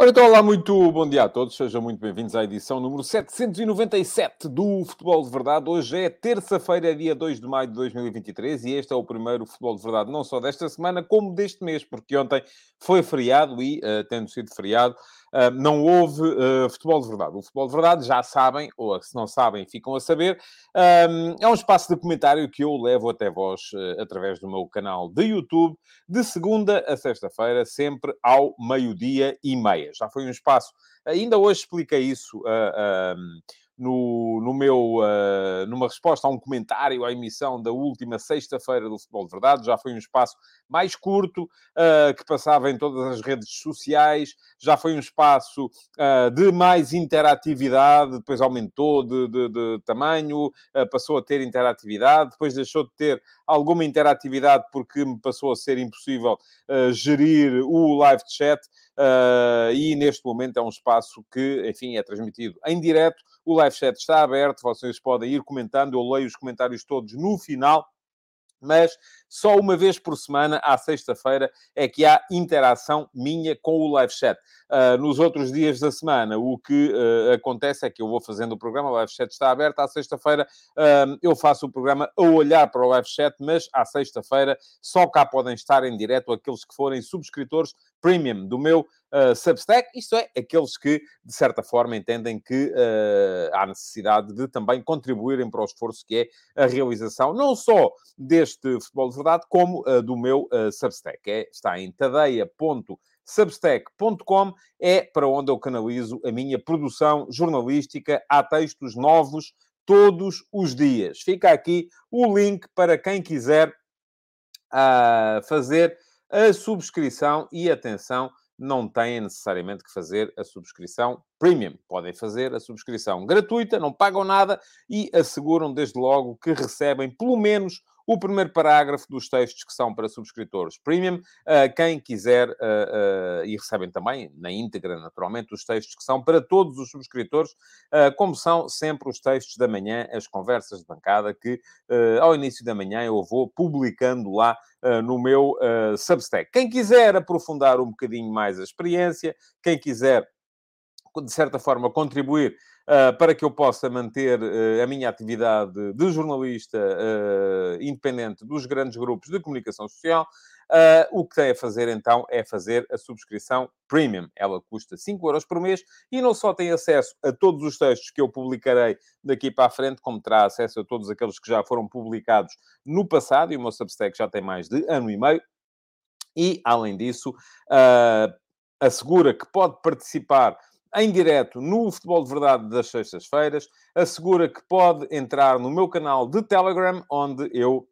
Ora, então, olá, muito bom dia a todos. Sejam muito bem-vindos à edição número 797 do Futebol de Verdade. Hoje é terça-feira, dia 2 de maio de 2023 e este é o primeiro Futebol de Verdade, não só desta semana, como deste mês, porque ontem foi feriado e, uh, tendo sido feriado, uh, não houve uh, Futebol de Verdade. O Futebol de Verdade, já sabem, ou se não sabem, ficam a saber, é um espaço de comentário que eu levo até vós através do meu canal de YouTube, de segunda a sexta-feira, sempre ao meio-dia e meia. Já foi um espaço, ainda hoje expliquei isso no, no meu, uh, numa resposta a um comentário à emissão da última sexta-feira do Futebol de Verdade. Já foi um espaço mais curto, uh, que passava em todas as redes sociais. Já foi um espaço uh, de mais interatividade, depois aumentou de, de, de tamanho, passou a ter interatividade, depois deixou de ter alguma interatividade porque me passou a ser impossível gerir o live chat. E neste momento é um espaço que, enfim, é transmitido em direto. O live chat está aberto, vocês podem ir comentando, eu leio os comentários todos no final mas só uma vez por semana, à sexta-feira, é que há interação minha com o live chat. Uh, nos outros dias da semana, o que uh, acontece é que eu vou fazendo o programa, o live chat está aberto, à sexta-feira uh, eu faço o programa a olhar para o live chat, mas à sexta-feira só cá podem estar em direto aqueles que forem subscritores premium do meu uh, Substack, isto é, aqueles que, de certa forma, entendem que uh, há necessidade de também contribuírem para o esforço que é a realização, não só deste Futebol de Verdade, como uh, do meu Substack. É, está em tadeia.substack.com, é para onde eu canalizo a minha produção jornalística. Há textos novos todos os dias. Fica aqui o link para quem quiser fazer a subscrição e atenção, não têm necessariamente que fazer a subscrição premium. Podem fazer a subscrição gratuita, não pagam nada e asseguram desde logo que recebem pelo menos o primeiro parágrafo dos textos que são para subscritores premium. Uh, quem quiser, uh, uh, e recebem também na íntegra, naturalmente, os textos que são para todos os subscritores, como são sempre os textos da manhã, as conversas de bancada, que ao início da manhã eu vou publicando lá no meu Substack. Quem quiser aprofundar um bocadinho mais a experiência, quem quiser de certa forma, contribuir uh, para que eu possa manter uh, a minha atividade de jornalista uh, independente dos grandes grupos de comunicação social, o que tem a fazer então é fazer a subscrição premium. Ela custa 5 euros por mês e não só tem acesso a todos os textos que eu publicarei daqui para a frente, como terá acesso a todos aqueles que já foram publicados no passado, e o meu Substack já tem mais de ano e meio. E, além disso, assegura que pode participar em direto no Futebol de Verdade das sextas-feiras. Assegura que pode entrar no meu canal de Telegram, onde eu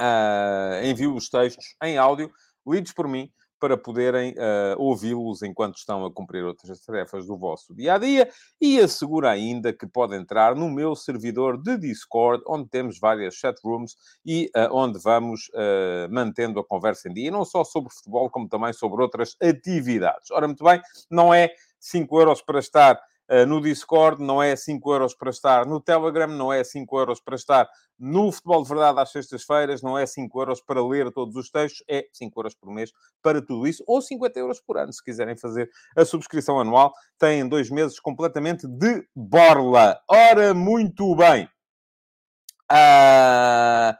uh, envio os textos em áudio, lidos por mim, para poderem uh, ouvi-los enquanto estão a cumprir outras tarefas do vosso dia a dia. E assegura ainda que pode entrar no meu servidor de Discord, onde temos várias chatrooms e uh, onde vamos uh, mantendo a conversa em dia, não só sobre futebol, como também sobre outras atividades. Ora, muito bem, não é 5 euros para estar uh, no Discord, não é 5 euros para estar no Telegram, não é 5 euros para estar no Futebol de Verdade às sextas-feiras, não é 5 euros para ler todos os textos, é 5 euros por mês para tudo isso, ou 50 euros por ano, se quiserem fazer a subscrição anual, têm dois meses completamente de borla. Ora, muito bem. Uh,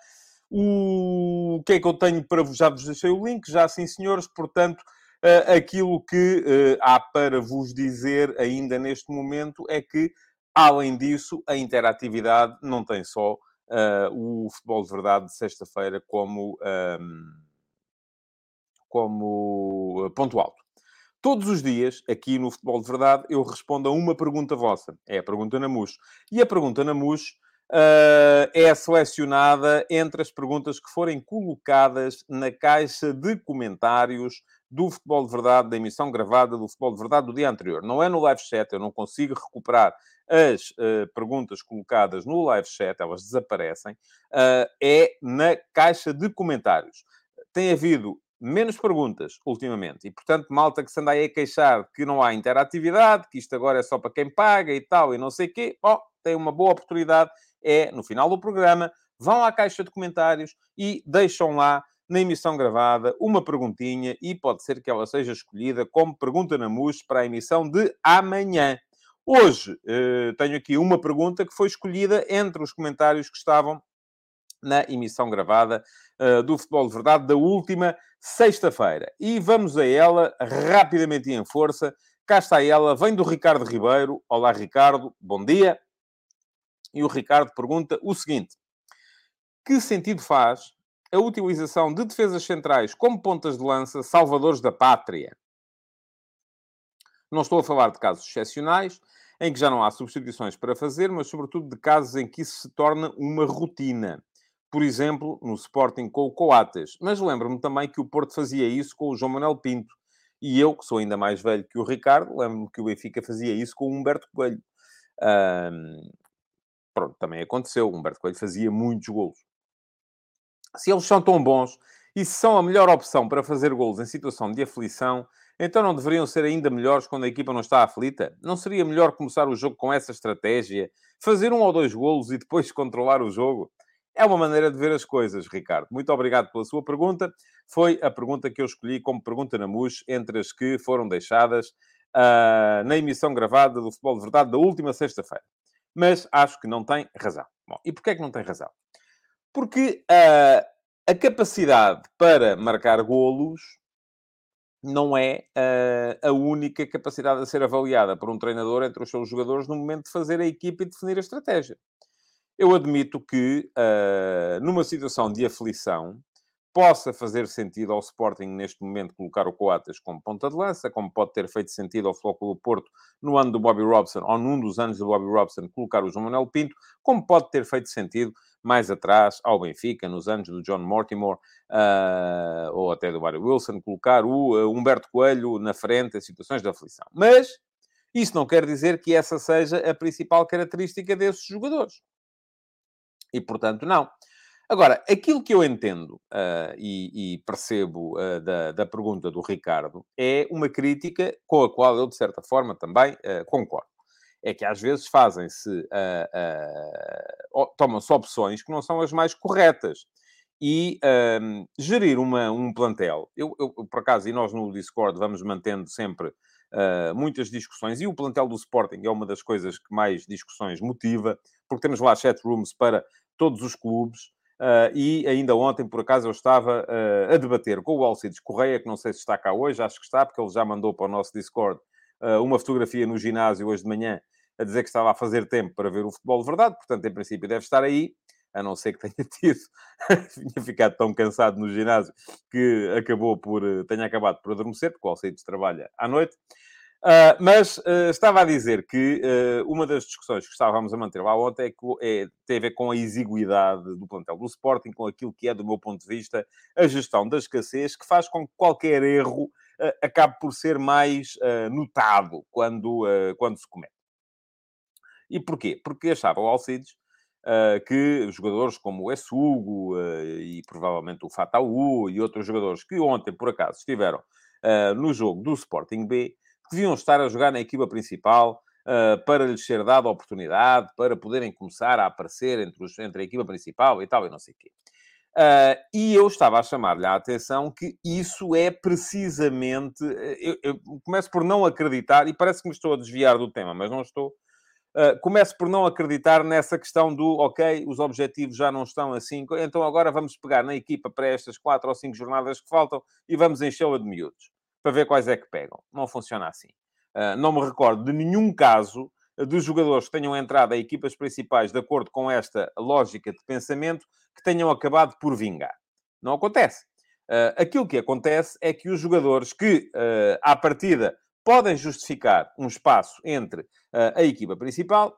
o que é que eu tenho para vos? Já vos deixei o link, já sim, senhores, portanto aquilo que uh, há para vos dizer ainda neste momento é que, além disso, a interatividade não tem só uh, o futebol de verdade de sexta-feira como, ehm, como ponto alto. Todos os dias, aqui no Futebol de Verdade, eu respondo a uma pergunta vossa. É a pergunta na MUS. E a pergunta na MUS uh, é selecionada entre as perguntas que forem colocadas na caixa de comentários do Futebol de Verdade, da emissão gravada do Futebol de Verdade do dia anterior. Não é no live chat, eu não consigo recuperar as uh, perguntas colocadas no live chat, elas desaparecem, uh, é na caixa de comentários. Tem havido menos perguntas ultimamente. E, portanto, malta que se anda aí a queixar que não há interatividade, que isto agora é só para quem paga e tal, e não sei o quê, ó, tem uma boa oportunidade. É, no final do programa, vão à caixa de comentários e deixam lá, na emissão gravada, uma perguntinha e pode ser que ela seja escolhida como pergunta na MUS para a emissão de amanhã. Hoje, eh, tenho aqui uma pergunta que foi escolhida entre os comentários que estavam na emissão gravada uh, do Futebol de Verdade da última sexta-feira. E vamos a ela rapidamente e em força. Cá está ela, vem do Ricardo Ribeiro. Olá, Ricardo, bom dia. E o Ricardo pergunta o seguinte: Que sentido faz a utilização de defesas centrais como pontas de lança, salvadores da pátria? Não estou a falar de casos excepcionais, em que já não há substituições para fazer, mas sobretudo de casos em que isso se torna uma rotina por exemplo, no Sporting com o Coates. Mas lembro-me também que o Porto fazia isso com o João Manuel Pinto. E eu, que sou ainda mais velho que o Ricardo, lembro-me que o Benfica fazia isso com o Humberto Coelho. Pronto, também aconteceu. O Humberto Coelho fazia muitos golos. Se eles são tão bons e se são a melhor opção para fazer golos em situação de aflição, então não deveriam ser ainda melhores quando a equipa não está aflita? Não seria melhor começar o jogo com essa estratégia? Fazer um ou dois golos e depois controlar o jogo? É uma maneira de ver as coisas, Ricardo. Muito obrigado pela sua pergunta. Foi a pergunta que eu escolhi como pergunta na MUS, entre as que foram deixadas uh, na emissão gravada do Futebol de Verdade da última sexta-feira. Mas acho que não tem razão. Bom, e porquê é que não tem razão? Porque uh, a capacidade para marcar golos não é uh, a única capacidade a ser avaliada por um treinador entre os seus jogadores no momento de fazer a equipa e definir a estratégia. Eu admito que, uh, numa situação de aflição, possa fazer sentido ao Sporting, neste momento, colocar o Coates como ponta de lança, como pode ter feito sentido ao Flóculo Porto no ano do Bobby Robson, ou num dos anos do Bobby Robson, colocar o João Manuel Pinto, como pode ter feito sentido mais atrás ao Benfica, nos anos do John Mortimer, uh, ou até do Barry Wilson, colocar o uh, Humberto Coelho na frente em situações de aflição. Mas isso não quer dizer que essa seja a principal característica desses jogadores. E, portanto, não. Agora, aquilo que eu entendo uh, e, e, percebo uh, da, da, pergunta do Ricardo é uma crítica com a qual eu, de certa forma, também uh, concordo. É que às vezes fazem-se, tomam-se opções que não são as mais corretas. E gerir uma, um plantel, eu, eu, por acaso, e nós no Discord vamos mantendo sempre Uh, muitas discussões, e o plantel do Sporting é uma das coisas que mais discussões motiva, porque temos lá chat rooms para todos os clubes. Uh, e ainda ontem, por acaso, eu estava uh, a debater com o Alcides Correia, que não sei se está cá hoje, acho que está, porque ele já mandou para o nosso Discord uh, uma fotografia no ginásio hoje de manhã, a dizer que estava a fazer tempo para ver o futebol de verdade, portanto, em princípio, deve estar aí, a não ser que tenha tido, tinha ficado tão cansado no ginásio que acabou por, tenha acabado por adormecer, porque o Alcides trabalha à noite. Uh, mas uh, estava a dizer que uh, uma das discussões que estávamos a manter lá ontem é é, tem a ver com a exiguidade do plantel do Sporting, com aquilo que é, do meu ponto de vista, a gestão da escassez, que faz com que qualquer erro acabe por ser mais notado quando, quando se comete. E porquê? Porque achava o Alcides que jogadores como o Essugo e provavelmente o Fataú e outros jogadores que ontem, por acaso, estiveram no jogo do Sporting B, deviam estar a jogar na equipa principal uh, para lhes ser dada oportunidade, para poderem começar a aparecer entre, os, entre a equipa principal e tal, e não sei o quê. Uh, e eu estava a chamar-lhe a atenção que isso é precisamente. Eu, eu, começo por não acreditar, e parece que me estou a desviar do tema, mas não estou. Uh, começo por não acreditar nessa questão do, ok, os objetivos já não estão assim, então agora vamos pegar na equipa para estas quatro ou cinco jornadas que faltam e vamos enchê-la de miúdos para ver quais é que pegam. Não funciona assim. Uh, não me recordo de nenhum caso dos jogadores que tenham entrado a equipas principais de acordo com esta lógica de pensamento que tenham acabado por vingar. Não acontece. Uh, aquilo que acontece é que os jogadores que, uh, à partida, podem justificar um espaço entre uh, a equipa principal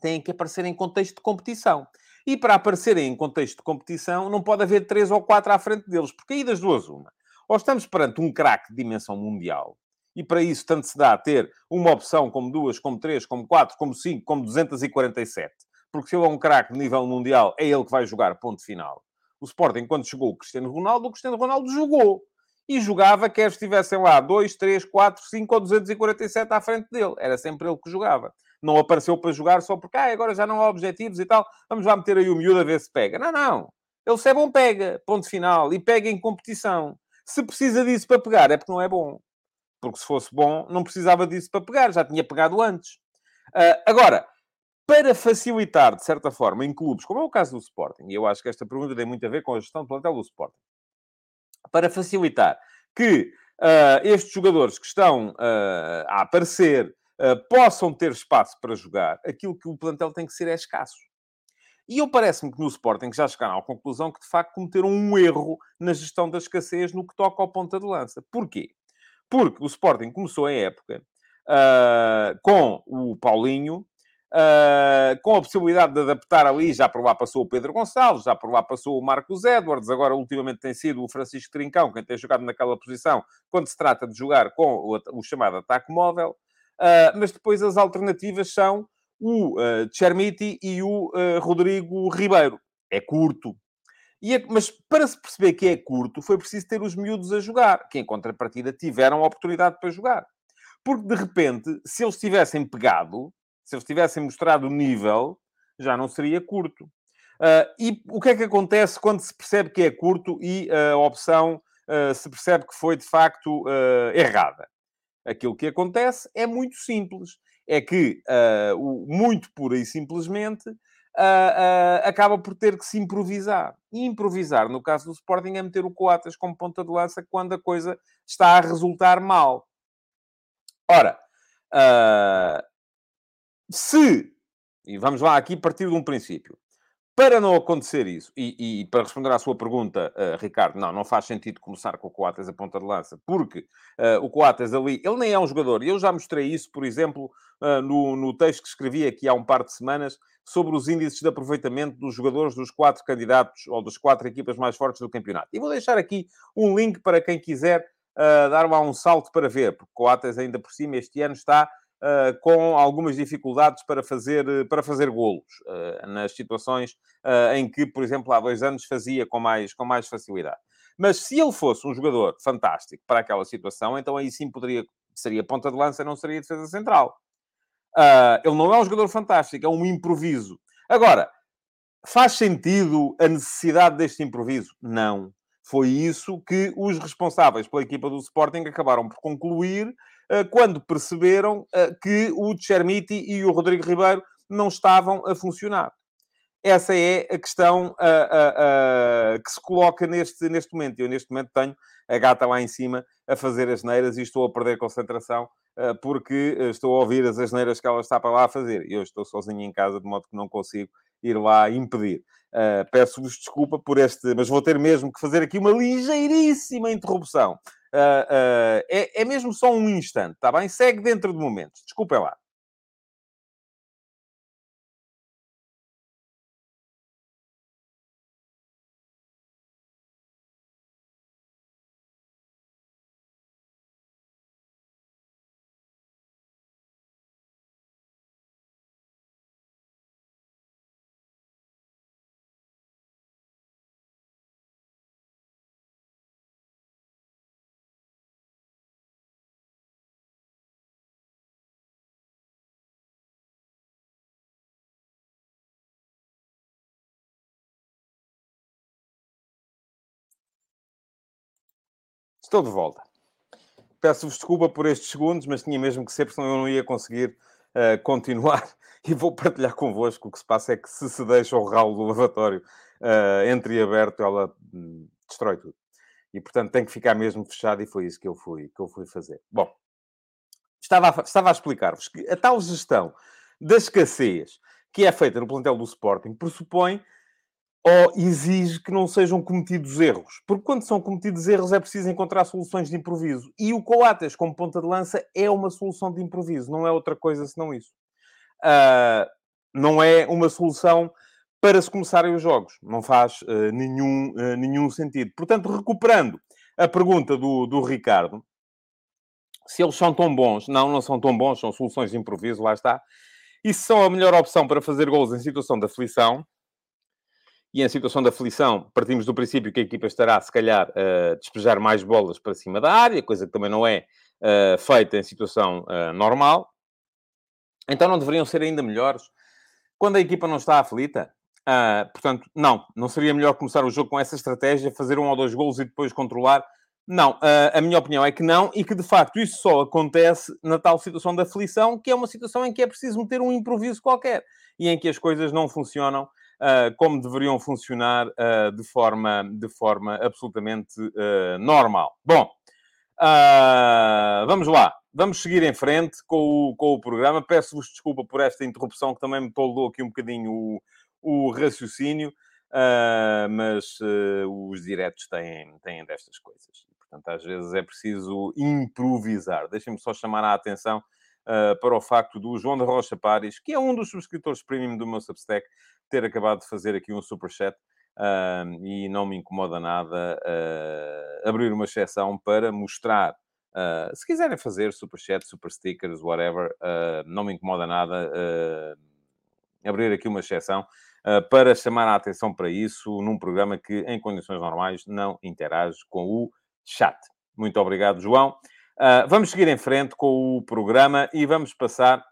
têm que aparecer em contexto de competição. E para aparecerem em contexto de competição, não pode haver três ou quatro à frente deles, porque aí das duas, uma. Ou estamos perante um craque de dimensão mundial, e para isso tanto se dá a ter uma opção como duas, como três, como quatro, como cinco, como 247. Porque se ele é um craque de nível mundial, é ele que vai jogar, ponto final. O Sporting, quando chegou o Cristiano Ronaldo, o Cristiano Ronaldo jogou. E jogava, quer estivessem lá 2, 3, 4, 5 ou 247 à frente dele. Era sempre ele que jogava. Não apareceu para jogar só porque, ah, agora já não há objetivos e tal. Vamos lá meter aí o miúdo a ver se pega. Não, não. Ele se é bom, pega. Ponto final. E pega em competição. Se precisa disso para pegar, é porque não é bom. Porque se fosse bom, não precisava disso para pegar. Já tinha pegado antes. Uh, agora, para facilitar, de certa forma, em clubes, como é o caso do Sporting, e eu acho que esta pergunta tem muito a ver com a gestão do plantel do Sporting, para facilitar que uh, estes jogadores que estão uh, a aparecer possam ter espaço para jogar, aquilo que o plantel tem que ser é escasso. E eu parece-me que no Sporting já chegaram à conclusão que, de facto, cometeram um erro na gestão da escassez no que toca ao ponta de lança. Porquê? Porque o Sporting começou a época com o Paulinho, Uh, com a possibilidade de adaptar ali, já por lá passou o Pedro Gonçalves, já por lá passou o Marcos Edwards, agora ultimamente tem sido o Francisco Trincão, quem tem jogado naquela posição, quando se trata de jogar com o, o chamado ataque móvel. Uh, mas depois as alternativas são o uh, Chermiti e o uh, Rodrigo Ribeiro. É curto. É, mas para se perceber que é curto, foi preciso ter os miúdos a jogar, que em contrapartida tiveram a oportunidade para jogar. Porque de repente, se eles tivessem pegado, se eles tivessem mostrado o nível, já não seria curto. Uh, e o que é que acontece quando se percebe que é curto e a opção uh, se percebe que foi de facto uh, errada? Aquilo que acontece é muito simples. É que, o, muito pura e simplesmente, acaba por ter que se improvisar. E improvisar, no caso do Sporting, é meter o Coatas como ponta de lança quando a coisa está a resultar mal. Ora, se, e vamos lá aqui partir de um princípio, para não acontecer isso, e, e, para responder à sua pergunta, uh, Ricardo, não, não faz sentido começar com o Coates a ponta de lança, porque uh, o Coates ali, ele nem é um jogador, eu já mostrei isso, por exemplo, uh, no, no texto que escrevi aqui há um par de semanas, sobre os índices de aproveitamento dos jogadores dos quatro candidatos, ou das quatro equipas mais fortes do campeonato. E vou deixar aqui um link para quem quiser dar lá um salto para ver, porque Coates ainda por cima este ano está uh, com algumas dificuldades para fazer, para fazer golos, uh, nas situações uh, em que, por exemplo, há dois anos fazia com mais, com mais facilidade. Mas se ele fosse um jogador fantástico para aquela situação, então aí sim poderia, seria ponta de lança, não seria defesa central. ele não é um jogador fantástico, é um improviso. Agora, faz sentido a necessidade deste improviso? Não. Foi isso que os responsáveis pela equipa do Sporting acabaram por concluir eh, quando perceberam eh, que o Chermiti e o Rodrigo Ribeiro não estavam a funcionar. Essa é a questão que se coloca neste, neste momento. Eu, neste momento, tenho a gata lá em cima a fazer as neiras e estou a perder concentração eh, porque estou a ouvir as asneiras que ela está para lá a fazer. Eu estou sozinho em casa, de modo que não consigo ir lá impedir. Uh, Peço-vos desculpa por este, mas vou ter mesmo que fazer aqui uma ligeiríssima interrupção. Uh, uh, é, é mesmo só um instante, está bem? Segue dentro de momentos. Desculpem lá. Estou de volta. Peço-vos desculpa por estes segundos, mas tinha mesmo que ser, porque senão eu não ia conseguir uh, continuar. E vou partilhar convosco. O que se passa é que se se deixa o ralo do lavatório uh, entreaberto, ela hum, destrói tudo. E, portanto, tem que ficar mesmo fechado e foi isso que eu fui, que eu fui fazer. Bom, estava a, estava a explicar-vos que a tal gestão da escassez que é feita no plantel do Sporting pressupõe ou exige que não sejam cometidos erros. Porque quando são cometidos erros é preciso encontrar soluções de improviso. E o Coates, como ponta de lança, é uma solução de improviso, não é outra coisa senão isso. Uh, não é uma solução para se começarem os jogos. Não faz uh, nenhum, uh, nenhum sentido. Portanto, recuperando a pergunta do, do Ricardo, se eles são tão bons, não, não são tão bons, são soluções de improviso, lá está. E se são a melhor opção para fazer gols em situação de aflição, e em situação de aflição, partimos do princípio que a equipa estará, se calhar, a despejar mais bolas para cima da área, coisa que também não é uh, feita em situação uh, normal. Então não deveriam ser ainda melhores quando a equipa não está aflita? Uh, portanto, não, não seria melhor começar o jogo com essa estratégia, fazer um ou dois golos e depois controlar? Não, uh, a minha opinião é que não, e que de facto isso só acontece na tal situação da aflição, que é uma situação em que é preciso meter um improviso qualquer e em que as coisas não funcionam como deveriam funcionar de, forma, de forma absolutamente normal. Bom, vamos lá vamos seguir em frente com o, com o programa. Peço-vos desculpa por esta interrupção, que também me toldou aqui um bocadinho o, o raciocínio, mas os diretos têm, têm destas coisas. Portanto, às vezes é preciso improvisar. Deixem-me só chamar a atenção uh, para o facto do João da Rocha Pares, que é um dos subscritores premium do meu Substack, ter acabado de fazer aqui um superchat. Uh, e não me incomoda nada uh, abrir uma exceção para mostrar Uh, se quiserem fazer super chat, super stickers, whatever, uh, não me incomoda nada abrir aqui uma exceção para chamar a atenção para isso num programa que, em condições normais, não interage com o chat. Muito obrigado, João. vamos seguir em frente com o programa e vamos passar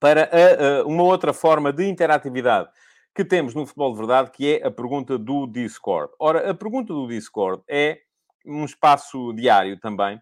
para a, uma outra forma de interatividade que temos no Futebol de Verdade, que é a pergunta do Discord. Ora, a pergunta do Discord é um espaço diário também,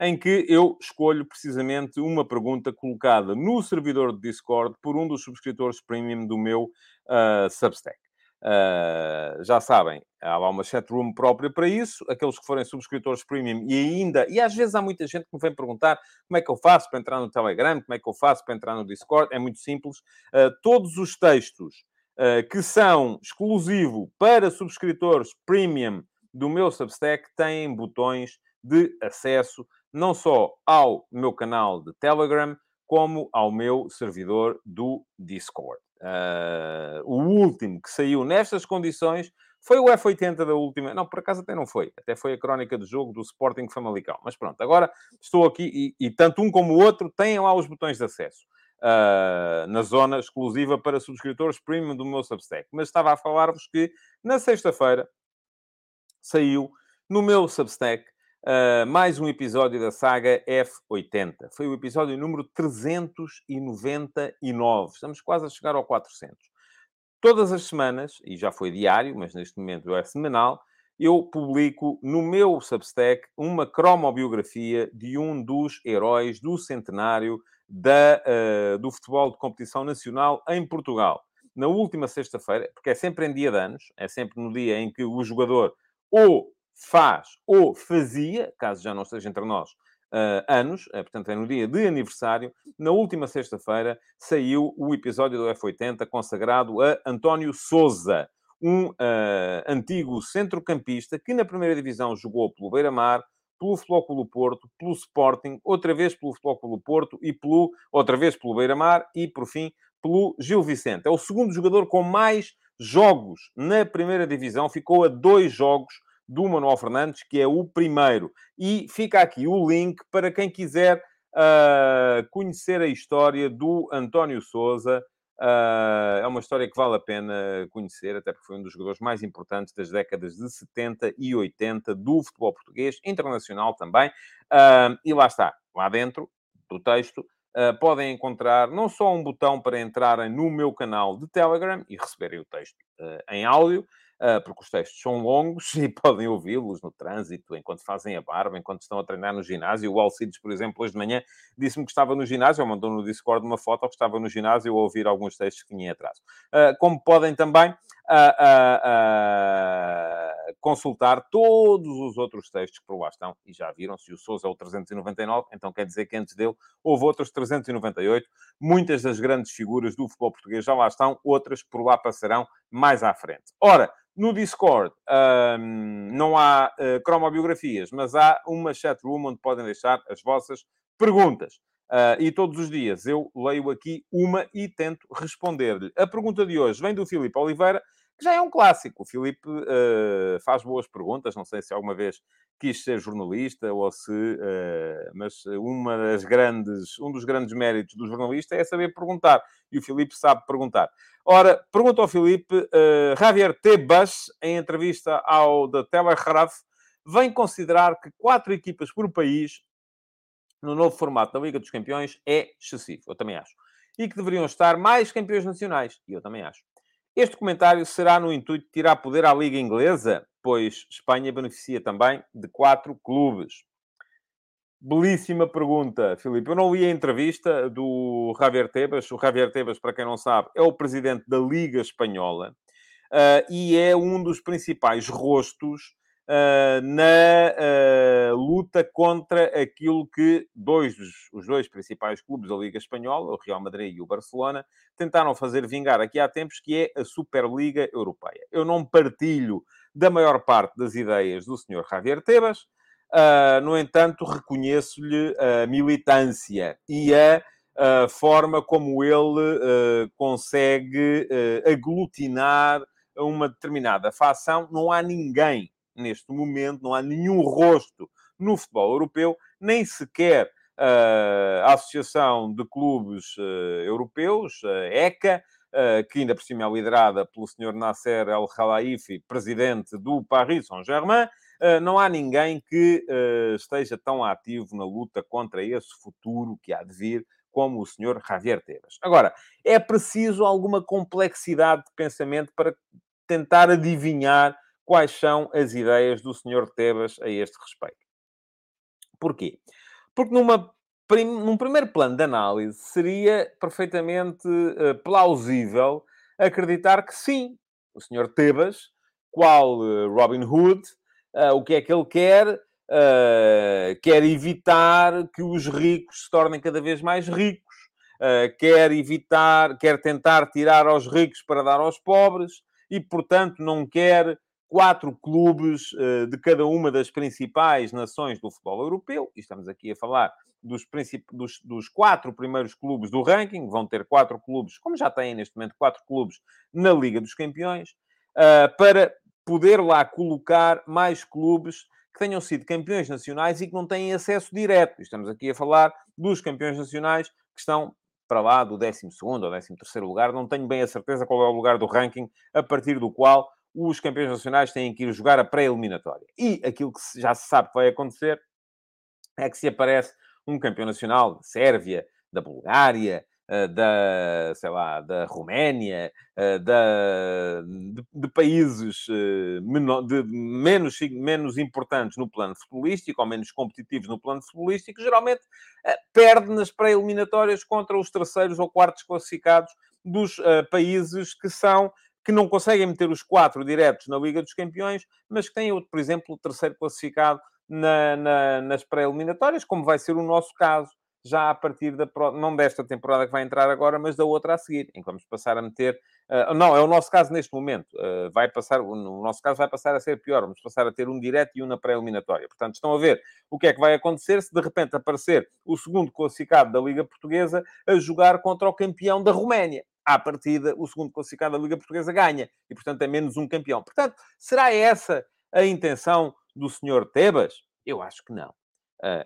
em que eu escolho precisamente uma pergunta colocada no servidor de Discord por um dos subscritores premium do meu uh, Substack. Uh, já sabem, há lá uma chatroom própria para isso. Aqueles que forem subscritores premium e ainda, e às vezes há muita gente que me vem perguntar como é que eu faço para entrar no Telegram, como é que eu faço para entrar no Discord. É muito simples. Uh, todos os textos uh, que são exclusivo para subscritores premium do meu Substack têm botões de acesso não só ao meu canal de Telegram, como ao meu servidor do Discord. Uh, o último que saiu nestas condições foi o F80 da última. Não, por acaso até não foi. Até foi a crónica de jogo do Sporting Famalicão. Mas pronto, agora estou aqui e, e tanto um como o outro têm lá os botões de acesso. Uh, na zona exclusiva para subscritores premium do meu Substack. Mas estava a falar-vos que na sexta-feira, saiu no meu Substack uh, mais um episódio da saga F80. Foi o episódio número 399. Estamos quase a chegar ao 400. Todas as semanas, e já foi diário, mas neste momento é semanal, eu publico no meu Substack uma cromobiografia de um dos heróis do centenário da, uh, do futebol de competição nacional em Portugal. Na última sexta-feira, porque é sempre em dia de anos, é sempre no dia em que o jogador ou faz ou fazia, caso já não esteja entre nós, uh, anos, uh, portanto é no dia de aniversário, na última sexta-feira saiu o episódio do F80 consagrado a António Souza, um uh, antigo centrocampista que na primeira divisão jogou pelo Beira-Mar, pelo Flóculo Porto, pelo Sporting, outra vez pelo Flóculo Porto e pelo, outra vez pelo Beira-Mar e, por fim, pelo Gil Vicente. É o segundo jogador com mais jogos na primeira divisão, ficou a dois jogos do Manuel Fernandes, que é o primeiro. E fica aqui o link para quem quiser uh, conhecer a história do António Souza. Uh, é uma história que vale a pena conhecer, até porque foi um dos jogadores mais importantes das décadas de 70 e 80 do futebol português, internacional também. Uh, e lá está, lá dentro do texto, Uh, podem encontrar não só um botão para entrarem no meu canal de Telegram e receberem o texto uh, em áudio, porque os textos são longos e podem ouvi-los no trânsito, enquanto fazem a barba, enquanto estão a treinar no ginásio. O Alcides, por exemplo, hoje de manhã disse-me que estava no ginásio, ou mandou no Discord uma foto que estava no ginásio a ouvir alguns textos que tinha atraso. como podem também consultar todos os outros textos que por lá estão, e já viram, se o Sousa é o 399, então quer dizer que antes dele houve outros 398. Muitas das grandes figuras do futebol português já lá estão, outras por lá passarão mais à frente. Ora, no Discord hum, não há uh, cromobiografias, mas há uma chatroom onde podem deixar as vossas perguntas. Uh, e todos os dias eu leio aqui uma e tento responder-lhe. A pergunta de hoje vem do Filipe Oliveira, que já é um clássico. O Filipe uh, faz boas perguntas, não sei se alguma vez quis ser jornalista ou se... Uh, mas uma das grandes, um dos grandes méritos do jornalista é saber perguntar. E o Filipe sabe perguntar. Ora, pergunta ao Filipe, uh, Javier Tebas, em entrevista ao The Telegraph, vem considerar que quatro equipas por país no novo formato da Liga dos Campeões é excessivo. Eu também acho. E que deveriam estar mais campeões nacionais. E eu também acho. Este comentário será no intuito de tirar poder à Liga Inglesa, pois Espanha beneficia também de quatro clubes. Belíssima pergunta, Filipe. Eu não li a entrevista do Javier Tebas. O Javier Tebas, para quem não sabe, é o presidente da Liga Espanhola uh, e é um dos principais rostos uh, na uh, luta contra aquilo que dois dos, os dois principais clubes da Liga Espanhola, o Real Madrid e o Barcelona, tentaram fazer vingar aqui há tempos, que é a Superliga Europeia. Eu não partilho da maior parte das ideias do Sr. Javier Tebas, uh, no entanto, reconheço-lhe a militância e a a forma como ele uh, consegue uh, aglutinar uma determinada facção. Não há ninguém neste momento, não há nenhum rosto no futebol europeu, nem sequer uh, a Associação de Clubes uh, Europeus, a ECA, uh, que ainda por cima é liderada pelo Sr. Nasser El Khelaifi, presidente do Paris Saint-Germain, não há ninguém que esteja tão ativo na luta contra esse futuro que há de vir como o Sr. Javier Tebas. Agora, é preciso alguma complexidade de pensamento para tentar adivinhar quais são as ideias do Sr. Tebas a este respeito. Porquê? Porque numa, num primeiro plano de análise seria perfeitamente uh, plausível acreditar que sim, o Sr. Tebas, qual uh, Robin Hood, uh, o que é que ele quer? quer evitar que os ricos se tornem cada vez mais ricos, quer evitar, quer tentar tirar aos ricos para dar aos pobres e, portanto, não quer quatro clubes uh, de cada uma das principais nações do futebol europeu, e estamos aqui a falar dos, dos, dos, quatro primeiros clubes do ranking, vão ter quatro clubes, como já têm neste momento quatro clubes na Liga dos Campeões, uh, para poder lá colocar mais clubes que tenham sido campeões nacionais e que não têm acesso direto. Estamos aqui a falar dos campeões nacionais que estão para lá do 12 ou 13 lugar, não tenho bem a certeza qual é o lugar do ranking a partir do qual os campeões nacionais têm que ir jogar a pré-eliminatória. E aquilo que já se sabe que vai acontecer é que se aparece um campeão nacional da Sérvia, da Bulgária, eh, da, sei lá, da Roménia, eh, da, de, de países eh, menor, de, menos, menos importantes no plano futebolístico, ou menos competitivos no plano futebolístico, geralmente perde nas pré-eliminatórias contra os terceiros ou quartos classificados dos países que são que não conseguem meter os quatro diretos na Liga dos Campeões, mas que têm, por exemplo, o terceiro classificado na, na, nas pré-eliminatórias, como vai ser o nosso caso, já a partir da, não desta temporada que vai entrar agora, mas da outra a seguir, em que vamos passar a meter, uh, não, é o nosso caso neste momento, uh, vai passar, no nosso caso vai passar a ser pior, vamos passar a ter um direto e um na pré-eliminatória. Portanto, estão a ver o que é que vai acontecer se de repente aparecer o segundo classificado da Liga Portuguesa a jogar contra o campeão da Roménia à partida, o segundo classificado da Liga Portuguesa ganha. E, portanto, é menos um campeão. Portanto, será essa a intenção do senhor Tebas? Eu acho que não. Uh,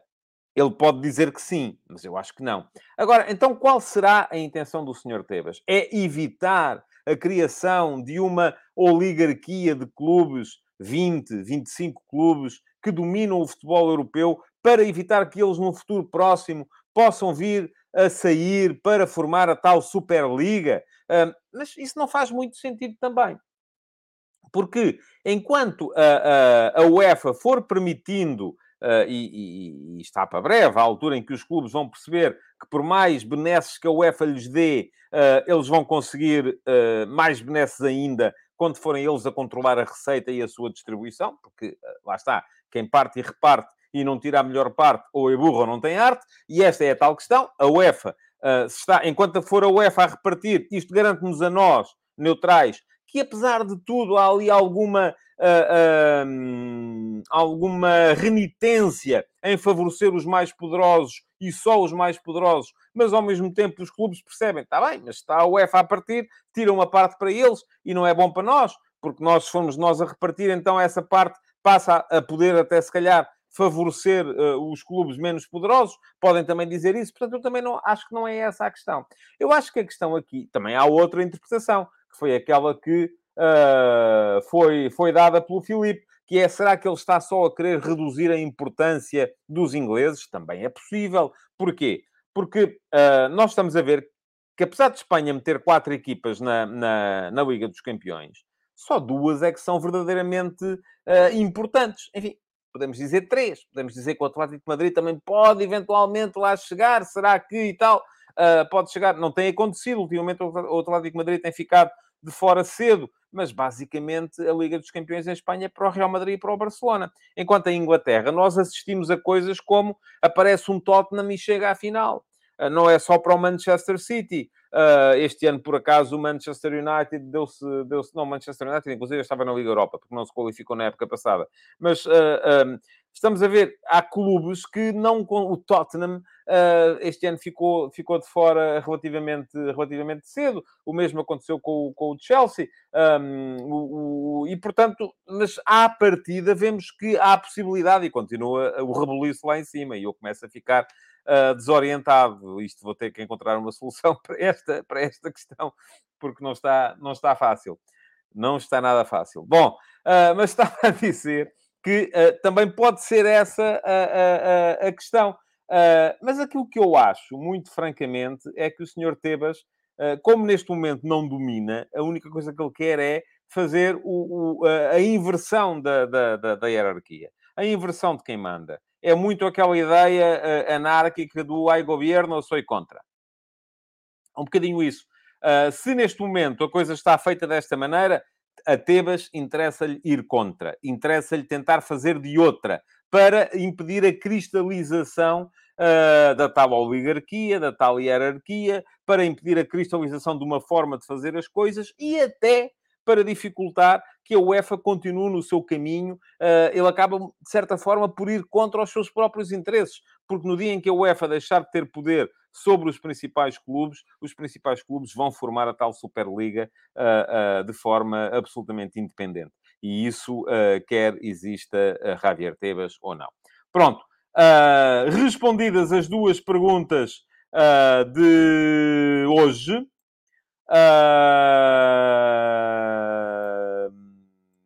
ele pode dizer que sim, mas eu acho que não. Agora, então, qual será a intenção do senhor Tebas? É evitar a criação de uma oligarquia de clubes, 20, 25 clubes, que dominam o futebol europeu, para evitar que eles, num futuro próximo, possam vir a sair para formar a tal Superliga. mas isso não faz muito sentido também. Porque enquanto a, a, a UEFA for permitindo, uh, e, e, e, está para breve, à altura em que os clubes vão perceber que por mais benesses que a UEFA lhes dê, uh, eles vão conseguir uh, mais benesses ainda quando forem eles a controlar a receita e a sua distribuição, porque lá está, quem parte e reparte e não tira a melhor parte, ou é burro ou não tem arte, e esta é a tal questão. A UEFA, uh, está, enquanto for a UEFA a repartir, isto garante-nos a nós, neutrais, que apesar de tudo há ali alguma, uh, uh, alguma renitência em favorecer os mais poderosos e só os mais poderosos, mas ao mesmo tempo os clubes percebem, está bem, mas está a UEFA a partir, tira uma parte para eles e não é bom para nós, porque nós, se formos nós a repartir, então essa parte passa a poder até, se calhar, favorecer uh, os clubes menos poderosos, podem também dizer isso, portanto, eu também não, acho que não é essa a questão. Eu acho que a questão aqui, também há outra interpretação, que foi aquela que uh, foi, foi dada pelo Filipe, que é, será que ele está só a querer reduzir a importância dos ingleses? Também é possível. Porquê? Porque uh, nós estamos a ver que, apesar de Espanha meter quatro equipas na, na, na Liga dos Campeões, só duas é que são verdadeiramente uh, importantes. Enfim, podemos dizer três. Podemos dizer que o Atlético de Madrid também pode eventualmente lá chegar. Será que e tal? Uh, pode chegar. Não tem acontecido. Ultimamente o Atlético de Madrid tem ficado de fora cedo. Mas basicamente a Liga dos Campeões em Espanha é para o Real Madrid e para o Barcelona. Enquanto em Inglaterra nós assistimos a coisas como aparece um Tottenham e chega à final. Uh, não é só para o Manchester City. Uh, este ano, por acaso, o Manchester United deu-se, deu-se, não, Manchester United, inclusive, estava na Liga Europa, porque não se qualificou na época passada. Mas um, estamos a ver, há clubes que não o Tottenham este ano ficou, ficou de fora relativamente, relativamente cedo. O mesmo aconteceu com, com o Chelsea. Um, o, o, e, portanto, mas à partida vemos que há possibilidade, e continua o rebuliço lá em cima, e eu começo a ficar uh, desorientado. Isto vou ter que encontrar uma solução para esta, para esta questão, porque não está, não está fácil. Não está nada fácil. Bom, uh, mas estava a dizer que uh, também pode ser essa a, a, a questão. mas aquilo que eu acho, muito francamente, é que o senhor Tebas, como neste momento não domina, a única coisa que ele quer é fazer o, o, a, inversão da, da, da, da hierarquia. A inversão de quem manda é muito aquela ideia uh, anárquica do ai governo, eu sou contra. Um bocadinho isso. Uh, se neste momento a coisa está feita desta maneira, a Tebas interessa-lhe ir contra, interessa-lhe tentar fazer de outra, para impedir a cristalização uh, da tal oligarquia, da tal hierarquia, para impedir a cristalização de uma forma de fazer as coisas e até para dificultar que a UEFA continue no seu caminho. Uh, ele acaba, de certa forma, por ir contra os seus próprios interesses, porque no dia em que a UEFA deixar de ter poder sobre os principais clubes, os principais clubes vão formar a tal Superliga uh, uh, de forma absolutamente independente. E isso, quer exista Javier Tebas ou não. Pronto. respondidas as duas perguntas de hoje,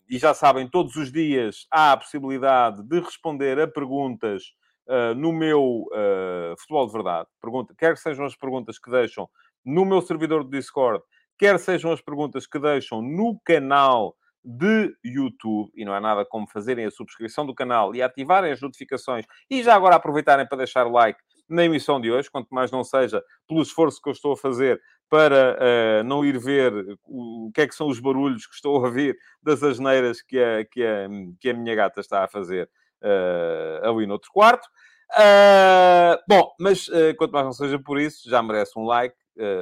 e já sabem, todos os dias há a possibilidade de responder a perguntas uh, no meu uh, Futebol de Verdade. Pergunta, quer que sejam as perguntas que deixam no meu servidor do Discord, quer sejam as perguntas que deixam no canal de YouTube, e não é nada como fazerem a subscrição do canal e ativarem as notificações, e já agora aproveitarem para deixar like na emissão de hoje, quanto mais não seja pelo esforço que eu estou a fazer para uh, não ir ver o, o, que é que são os barulhos que estou a ouvir das asneiras que a, que a, que a minha gata está a fazer uh, ali no outro quarto. Uh, bom, mas quanto mais não seja por isso, já merece um like.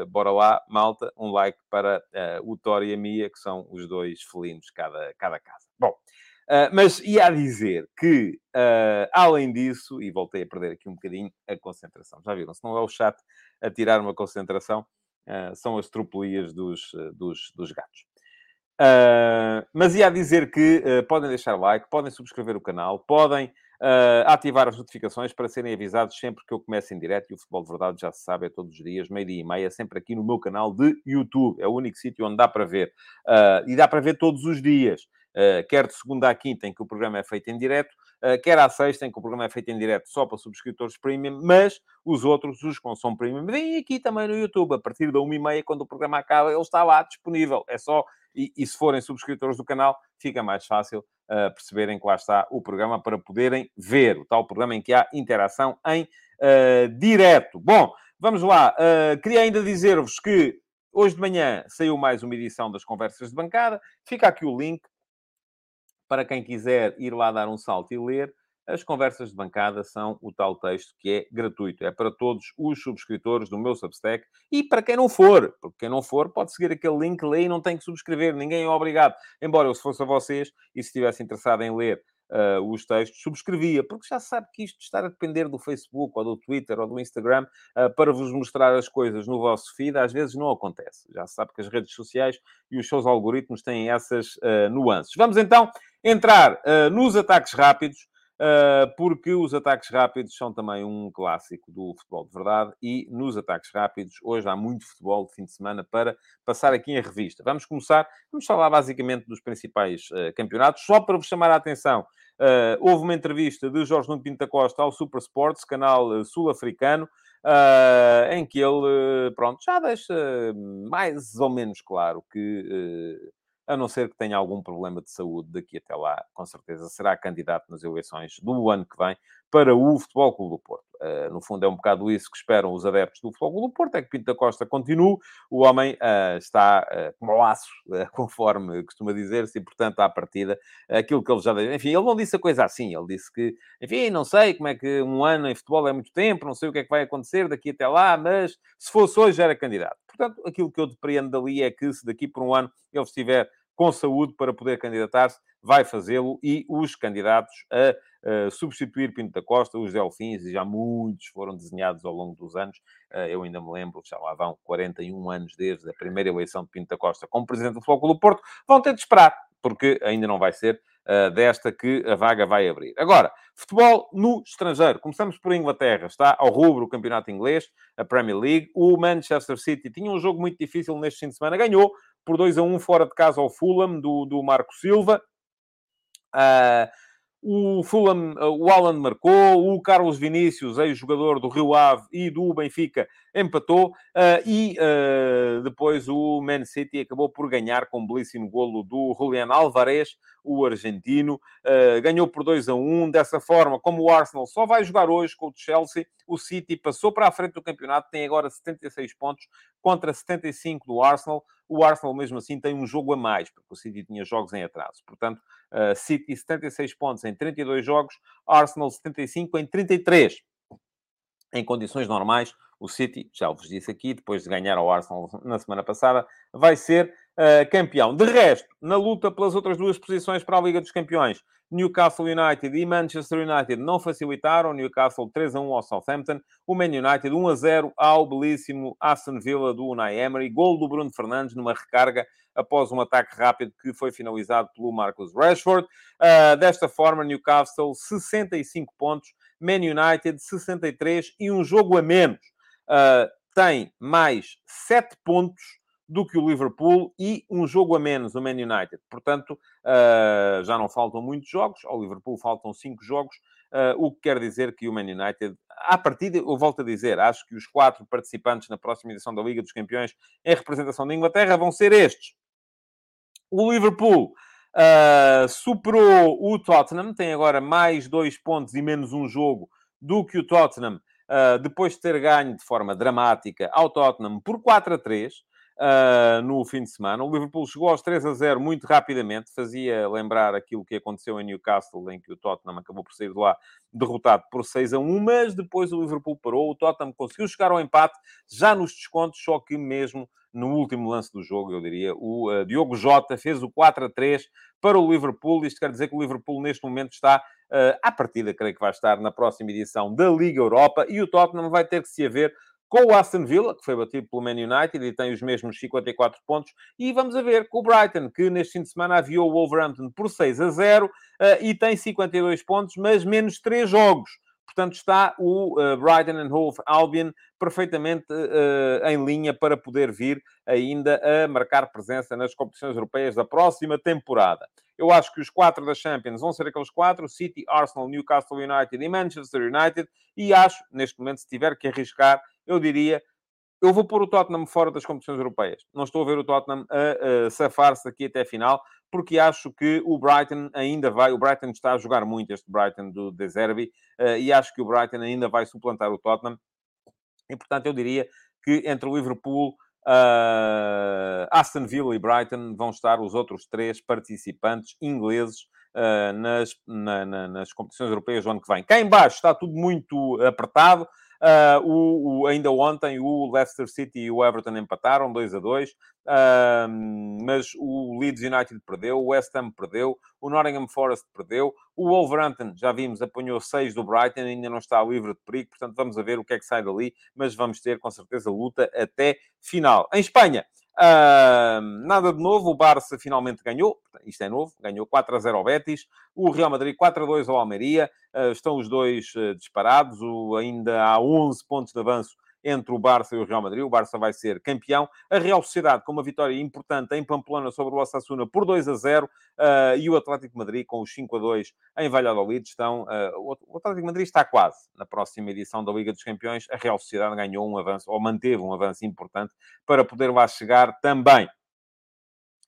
bora lá, malta, um like para o Thor e a Mia, que são os dois felinos cada, cada casa. Bom, Uh, mas ia a dizer que, uh, além disso, e voltei a perder aqui um bocadinho a concentração, já viram? Se não é o chat a tirar uma concentração, são as tropelias dos, dos, dos gatos. mas ia a dizer que podem deixar like, podem subscrever o canal, podem ativar as notificações para serem avisados sempre que eu começo em direto. E o Futebol de Verdade já se sabe, é todos os dias, meio-dia e meia, sempre aqui no meu canal de YouTube. É o único sítio onde dá para ver. e dá para ver todos os dias. Eh, quer de segunda à quinta, em que o programa é feito em direto, uh, quer à sexta, em que o programa é feito em direto só para subscritores premium, mas os outros, os que não são premium, vêm aqui também no YouTube, a partir da uma e meia, quando o programa acaba, ele está lá disponível. É só, e, e se forem subscritores do canal, fica mais fácil uh, perceberem que lá está o programa para poderem ver o tal programa em que há interação em uh, direto. Bom, vamos lá. Uh, queria ainda dizer-vos que hoje de manhã saiu mais uma edição das Conversas de Bancada. Fica aqui o link para quem quiser ir lá dar um salto e ler, as conversas de bancada são o tal texto que é gratuito. É para todos os subscritores do meu Substack e para quem não for. Porque quem não for pode seguir aquele link, ler e não tem que subscrever. Ninguém é obrigado. Embora eu, se fosse a vocês e se estivesse interessado em ler uh, os textos, subscrevia, porque já sabe que isto estar a depender do Facebook ou do Twitter ou do Instagram uh, para vos mostrar as coisas no vosso feed, às vezes não acontece. Já sabe que as redes sociais e os seus algoritmos têm essas uh, nuances. Vamos então entrar nos ataques rápidos. Uh, porque os ataques rápidos são também um clássico do futebol de verdade e nos ataques rápidos hoje há muito futebol de fim de semana para passar aqui em revista. Vamos começar, vamos falar basicamente dos principais uh, campeonatos, só para vos chamar a atenção. Uh, houve uma entrevista de Jorge Nuno Pinto da Costa ao Super Sports, canal sul-africano, em que ele, pronto, já deixa mais ou menos claro que a não ser que tenha algum problema de saúde daqui até lá, com certeza será candidato nas eleições do ano que vem para o Futebol Clube do Porto. Uh, no fundo, é um bocado isso que esperam os adeptos do Futebol Clube do Porto, é que Pinto da Costa continue. O homem uh, está uh, como laço, conforme costuma dizer-se, e, portanto, à partida, aquilo que ele já... Enfim, ele não disse a coisa assim. Ele disse que, enfim, não sei como é que um ano em futebol é muito tempo, não sei o que é que vai acontecer daqui até lá, mas se fosse hoje era candidato. Portanto, aquilo que eu depreendo dali é que se daqui por um ano ele estiver com saúde para poder candidatar-se, vai fazê-lo e os candidatos a, substituir Pinto da Costa, os Delfins, e já muitos foram desenhados ao longo dos anos. Eh, eu ainda me lembro, já lá vão 41 anos desde a primeira eleição de Pinto da Costa como presidente do Futebol do Porto, vão ter de esperar, porque ainda não vai ser uh, desta que a vaga vai abrir. Agora, futebol no estrangeiro. Começamos por Inglaterra. Está ao rubro o campeonato inglês, a Premier League. O Manchester City tinha um jogo muito difícil neste fim de semana. Ganhou por 2 a 1 fora de casa ao Fulham, do, do Marco Silva. Uh, o Fulham, eh, o Alan marcou, o Carlos Vinícius, ex-jogador do Rio Ave e do Benfica, empatou, uh, e depois o Man City acabou por ganhar com um belíssimo golo do Julián Alvarez, o argentino, uh, ganhou por 2 a 1. Dessa forma, como o Arsenal só vai jogar hoje com o Chelsea, o City passou para a frente do campeonato, tem agora 76 pontos contra 75 do Arsenal. O Arsenal, mesmo assim, tem um jogo a mais, porque o City tinha jogos em atraso. Portanto, City 76 pontos em 32 jogos, Arsenal 75 em 33. Em condições normais, o City, já vos disse aqui, depois de ganhar ao Arsenal na semana passada, vai ser uh, campeão. De resto, na luta pelas outras duas posições para a Liga dos Campeões, Newcastle United e Manchester United não facilitaram. Newcastle 3 a 1 ao Southampton. O Man United 1 a 0 ao belíssimo Aston Villa do Unai Emery. Gol do Bruno Fernandes numa recarga após um ataque rápido que foi finalizado pelo Marcus Rashford. Uh, desta forma, Newcastle 65 pontos, Man United 63 e um jogo a menos. Uh, tem mais 7 pontos do que o Liverpool e um jogo a menos o Man United. Portanto, uh, já não faltam muitos jogos. Ao Liverpool faltam 5 jogos, uh, o que quer dizer que o Man United, à partida, eu volto a dizer, acho que os quatro participantes na próxima edição da Liga dos Campeões em representação da Inglaterra vão ser estes. O Liverpool uh, superou o Tottenham, tem agora mais dois pontos e menos um jogo do que o Tottenham, depois de ter ganho de forma dramática ao Tottenham por 4 a 3 uh, no fim de semana. O Liverpool chegou aos 3 a 0 muito rapidamente, fazia lembrar aquilo que aconteceu em Newcastle, em que o Tottenham acabou por sair de lá derrotado por 6 a 1, mas depois o Liverpool parou, o Tottenham conseguiu chegar ao empate já nos descontos, só que mesmo no último lance do jogo, eu diria, o uh, Diogo Jota fez o 4 a 3 para o Liverpool. Isto quer dizer que o Liverpool neste momento está uh, à partida, creio que vai estar na próxima edição da Liga Europa e o Tottenham vai ter que se haver com o Aston Villa, que foi batido pelo Man United e tem os mesmos 54 pontos, e vamos a ver com o Brighton, que neste fim de semana aviou o Wolverhampton por 6 a 0 uh, e tem 52 pontos, mas menos 3 jogos. Portanto, está o uh, Brighton and Hove Albion perfeitamente uh, em linha para poder vir ainda a marcar presença nas competições europeias da próxima temporada. Eu acho que os quatro da Champions vão ser aqueles quatro: City, Arsenal, Newcastle United e Manchester United. E acho, neste momento, se tiver que arriscar, eu diria, eu vou pôr o Tottenham fora das competições europeias. Não estou a ver o Tottenham a, a safar-se daqui até a final, porque acho que o Brighton ainda vai, o Brighton está a jogar muito este Brighton do De Zerbi, uh, e acho que o Brighton ainda vai suplantar o Tottenham. E, portanto, eu diria que entre o Liverpool, uh, Aston Villa e Brighton vão estar os outros três participantes ingleses uh, nas, na, na, nas competições europeias do ano que vem. Cá em baixo está tudo muito apertado. Uh, o, o, ainda ontem o Leicester City e o Everton empataram 2 a 2, uh, mas o Leeds United perdeu, o West Ham perdeu, o Nottingham Forest perdeu, o Wolverhampton, já vimos, apanhou 6 do Brighton, ainda não está livre de perigo, portanto vamos a ver o que é que sai dali, mas vamos ter com certeza luta até final. Em Espanha, Uh, nada de novo, o Barça finalmente ganhou, isto é novo, ganhou 4 a 0 ao Betis, o Real Madrid 4 a 2 ao Almeria, uh, estão os dois uh, disparados, o, ainda há 11 pontos de avanço entre o Barça e o Real Madrid. O Barça vai ser campeão. A Real Sociedade com uma vitória importante em Pamplona sobre o Osasuna por 2 a 0 uh, e o Atlético Madrid com os 5 a 2 em Valladolid estão... Uh, o Atlético Madrid está quase na próxima edição da Liga dos Campeões. A Real Sociedade ganhou um avanço, ou manteve um avanço importante para poder lá chegar também.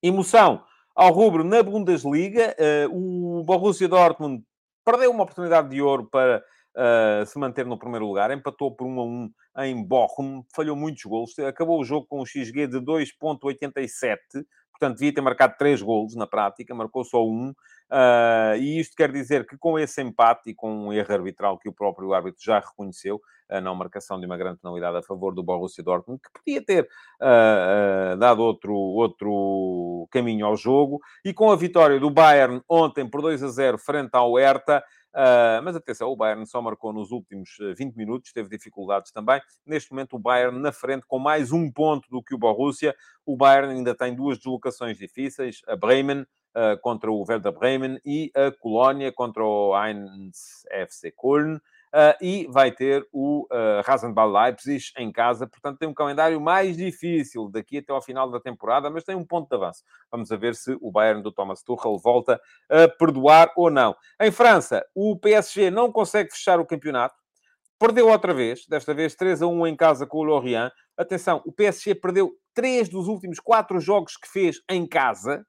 Emoção ao rubro na Bundesliga. Uh, o Borussia Dortmund perdeu uma oportunidade de ouro para uh, se manter no primeiro lugar. Empatou por 1 a 1 em Bochum, falhou muitos golos. Acabou o jogo com um XG de 2.87. Portanto, devia ter marcado 3 golos na prática, marcou só um. Uh, e isto quer dizer que com esse empate e com um erro arbitral que o próprio árbitro já reconheceu, a não marcação de uma grande penalidade a favor do Borussia Dortmund, que podia ter uh, uh, dado outro, outro caminho ao jogo, e com a vitória do Bayern ontem por 2 a 0 frente ao Hertha, Uh, mas atenção, o Bayern só marcou nos últimos 20 minutos, teve dificuldades também. Neste momento, o Bayern na frente com mais um ponto do que o Borussia. O Bayern ainda tem duas deslocações difíceis: a Bremen uh, contra o Werder Bremen e a Colónia contra o Heinz FC Köln. Uh, e vai ter o uh, Rasenball Leipzig em casa, portanto tem um calendário mais difícil daqui até ao final da temporada, mas tem um ponto de avanço. Vamos a ver se o Bayern do Thomas Tuchel volta a perdoar ou não. Em França, o PSG não consegue fechar o campeonato, perdeu outra vez, desta vez 3 a 1 em casa com o Lorient. Atenção, o PSG perdeu três dos últimos quatro jogos que fez em casa,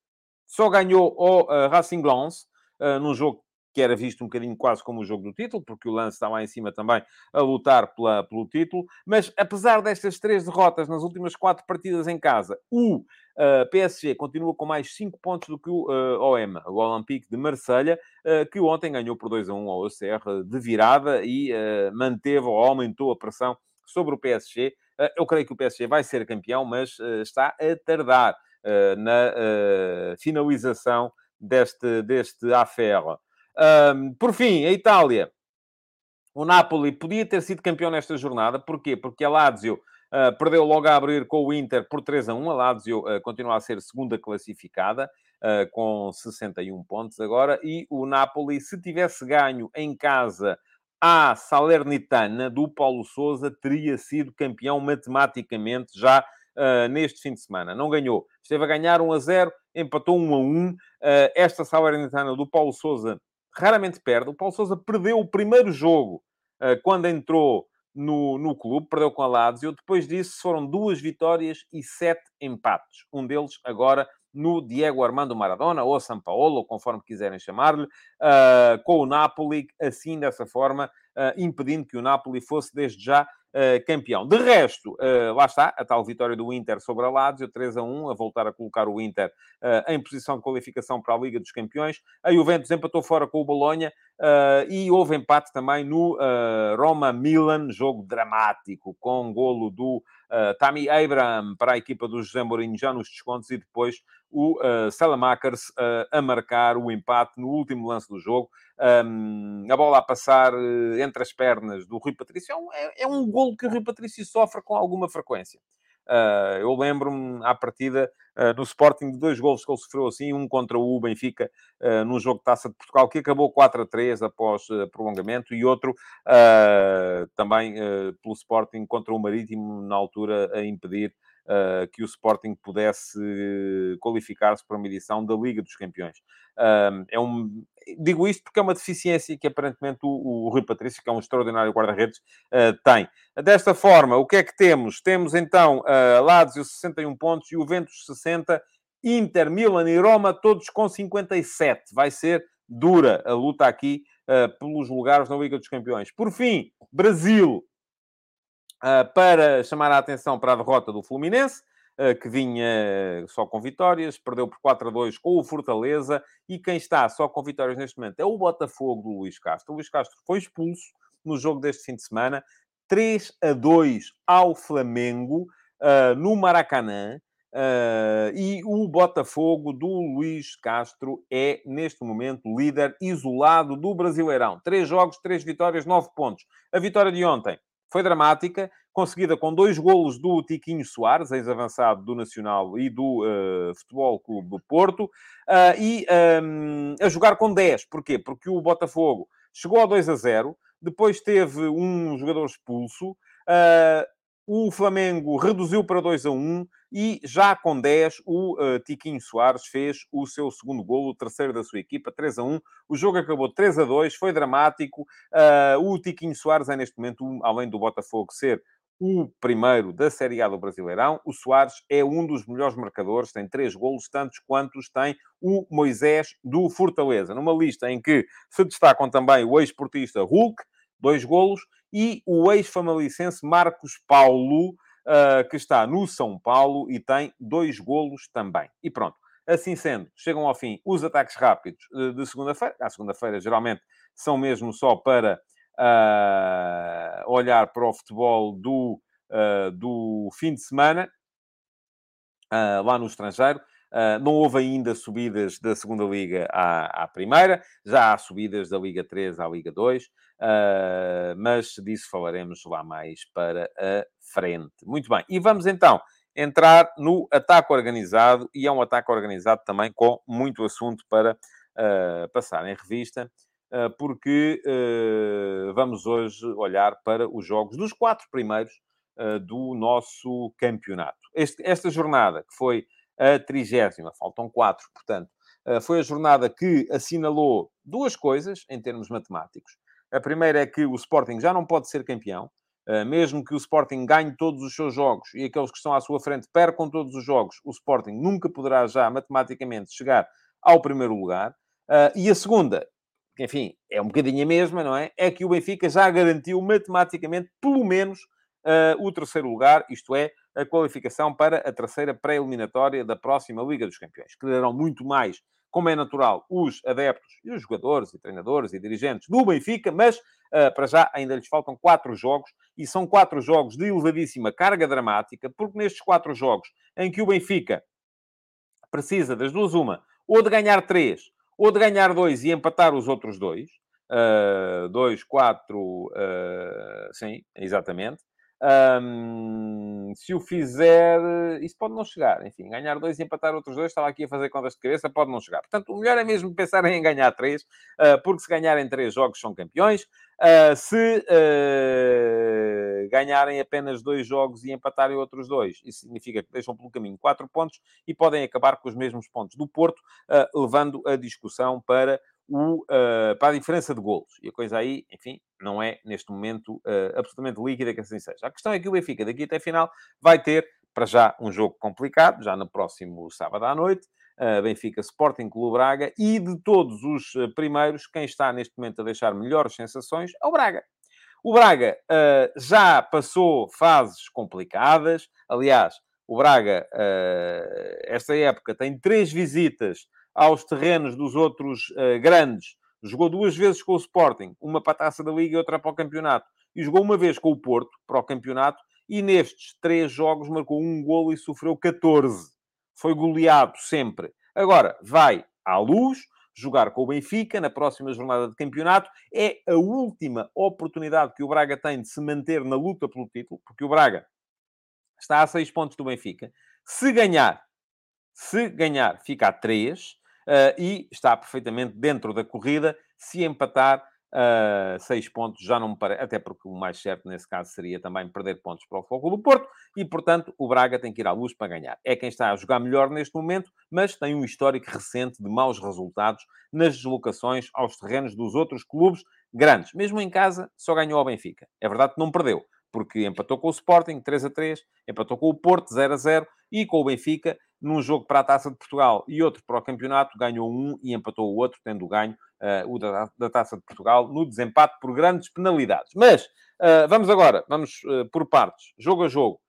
só ganhou o uh, Racing Lens, uh, num jogo que era visto um bocadinho quase como o jogo do título, porque o Lance está lá em cima também a lutar pela, pelo título. Mas apesar destas três derrotas nas últimas quatro partidas em casa, o uh, PSG continua com mais cinco pontos do que o uh, OM, o Olympique de Marselha, uh, que ontem ganhou por 2 a 1 ao OCR de virada e manteve ou aumentou a pressão sobre o PSG. Eu creio que o PSG vai ser campeão, mas está a tardar na finalização deste, deste affaire. Um, por fim, a Itália. O Napoli podia ter sido campeão nesta jornada. Porquê? Porque a Lazio uh, perdeu logo a abrir com o Inter por 3 a 1. A Lazio uh, continua a ser segunda classificada, uh, com 61 pontos agora. E o Napoli, se tivesse ganho em casa à Salernitana do Paulo Sousa, teria sido campeão matematicamente já neste fim de semana. Não ganhou. Esteve a ganhar 1 a 0, empatou 1 a 1. esta Salernitana do Paulo Sousa raramente perde. O Paulo Sousa perdeu o primeiro jogo uh, quando entrou no, no clube, perdeu com a Lazio. Depois disso foram duas vitórias e sete empates. Um deles agora no Diego Armando Maradona, ou São Paulo, conforme quiserem chamar-lhe, uh, com o Napoli, assim, dessa forma, uh, impedindo que o Napoli fosse desde já uh, campeão. De resto, uh, lá está, a tal vitória do Inter sobre a Lazio, 3 a 1, a voltar a colocar o Inter uh, em posição de qualificação para a Liga dos Campeões. A Juventus empatou fora com o Bolonha e houve empate também no Roma-Milan, jogo dramático, com um golo do Tammy Abraham para a equipa do José Mourinho já nos descontos e depois o uh, Salamakers uh, a marcar o empate no último lance do jogo. Um, a bola a passar uh, entre as pernas do Rui Patrício é um, é, é um golo que o Rui Patrício sofre com alguma frequência. Uh, eu lembro-me à partida uh, no Sporting de dois golos que ele sofreu assim, um contra o Benfica uh, num jogo de Taça de Portugal que acabou 4 a 3 após prolongamento e outro também pelo Sporting contra o Marítimo na altura a impedir uh, que o Sporting pudesse qualificar-se para uma edição da Liga dos Campeões. É um, digo isto porque é uma deficiência que aparentemente o, o Rui Patrício, que é um extraordinário guarda-redes, uh, tem. Desta forma, o que é que temos? Temos então uh, Lazio 61 pontos, Juventus 60, Inter, Milan e Roma todos com 57. Vai ser dura a luta aqui uh, pelos lugares na Liga dos Campeões. Por fim, Brasil para chamar a atenção para a derrota do Fluminense, uh, que vinha só com vitórias, perdeu por 4 a 2 com o Fortaleza, e quem está só com vitórias neste momento é o Botafogo do Luís Castro. O Luís Castro foi expulso no jogo deste fim de semana, 3 a 2 ao Flamengo no Maracanã. Uh, e o Botafogo do Luís Castro é, neste momento, líder isolado do Brasileirão. Três jogos, três vitórias, nove pontos. A vitória de ontem foi dramática, conseguida com dois golos do Tiquinho Soares, ex-avançado do Nacional e do uh, Futebol Clube do Porto, uh, e um, a jogar com 10. Porquê? Porque o Botafogo chegou a 2 a 0, depois teve um jogador expulso, uh, o Flamengo reduziu para 2 a 1 e já com 10 o uh, Tiquinho Soares fez o seu segundo golo, o terceiro da sua equipa, 3 a 1. O jogo acabou 3 a 2, foi dramático. Uh, o Tiquinho Soares é neste momento, além do Botafogo ser o primeiro da Série A do Brasileirão. O Soares é um dos melhores marcadores, tem três golos, tantos quantos tem o Moisés do Fortaleza. Numa lista em que se destacam também o ex-portista Hulk, dois golos, e o ex-famalicense Marcos Paulo, uh, que está no São Paulo e tem dois golos também. E pronto. Assim sendo, chegam ao fim os ataques rápidos uh, de segunda-feira. À segunda-feira, geralmente, são mesmo só para uh, olhar para o futebol do, do fim de semana, lá no estrangeiro. Uh, não houve ainda subidas da segunda Liga à, à, primeira, já há subidas da Liga 3 à Liga 2, uh, mas disso falaremos lá mais para a frente. Muito bem, e vamos então entrar no ataque organizado, e é um ataque organizado também com muito assunto para uh, passar em revista, porque vamos hoje olhar para os jogos dos quatro primeiros do nosso campeonato. Este, esta jornada, que foi a trigésima. Faltam quatro, portanto. Eh, foi a jornada que assinalou duas coisas em termos matemáticos. A primeira é que o Sporting já não pode ser campeão, eh, mesmo que o Sporting ganhe todos os seus jogos e aqueles que estão à sua frente percam todos os jogos, o Sporting nunca poderá já matematicamente chegar ao primeiro lugar. Eh, e a segunda, que enfim, é um bocadinho a mesma, não é? É que o Benfica já garantiu matematicamente, pelo menos, o terceiro lugar, isto é, a qualificação para a terceira pré-eliminatória da próxima Liga dos Campeões, que darão muito mais, como é natural, os adeptos e os jogadores e treinadores e dirigentes do Benfica, mas uh, para já ainda lhes faltam quatro jogos e são quatro jogos de elevadíssima carga dramática, porque nestes quatro jogos em que o Benfica precisa das duas uma, ou de ganhar três, ou de ganhar dois e empatar os outros dois, uh, dois, quatro, uh, sim, exatamente, um, se o fizer, isso pode não chegar. Enfim, ganhar dois e empatar outros dois, estava aqui a fazer contas de cabeça, pode não chegar. Portanto, o melhor é mesmo pensar em ganhar três, uh, porque se ganharem três jogos são campeões. Uh, se uh, ganharem apenas dois jogos e empatarem outros dois, isso significa que deixam pelo caminho quatro pontos e podem acabar com os mesmos pontos do Porto, levando a discussão para o, uh, para a diferença de golos. E a coisa aí, enfim, não é neste momento uh, absolutamente líquida que assim seja. A questão é que o Benfica, daqui até a final, vai ter, para já, um jogo complicado, já no próximo sábado à noite. Uh, Benfica Sporting Clube Braga e de todos os primeiros, quem está neste momento a deixar melhores sensações é o Braga. O Braga uh, já passou fases complicadas. Aliás, o Braga, uh, esta época, tem três visitas aos terrenos dos outros uh, grandes. Jogou duas vezes com o Sporting, uma para a Taça da Liga e outra para o campeonato. E jogou uma vez com o Porto, para o campeonato, e nestes três jogos marcou um golo e sofreu 14. Foi goleado sempre. Agora, vai à luz, jogar com o Benfica na próxima jornada de campeonato. É a última oportunidade que o Braga tem de se manter na luta pelo título, porque o Braga está a seis pontos do Benfica. Se ganhar, se ganhar, fica a três e está perfeitamente dentro da corrida. Se empatar, uh, seis pontos já não me parece, até porque o mais certo nesse caso seria também perder pontos para o Foco do Porto e, portanto, o Braga tem que ir à luz para ganhar. É quem está a jogar melhor neste momento, mas tem um histórico recente de maus resultados nas deslocações aos terrenos dos outros clubes grandes. Mesmo em casa, só ganhou ao Benfica. É verdade que não perdeu, porque empatou com o Sporting 3 a 3, empatou com o Porto 0 a 0 e com o Benfica num jogo para a Taça de Portugal e outro para o campeonato, ganhou um e empatou o outro, tendo ganho uh, o da, da, Taça de Portugal no desempate por grandes penalidades. Mas uh, vamos agora, vamos uh, por partes, jogo a jogo.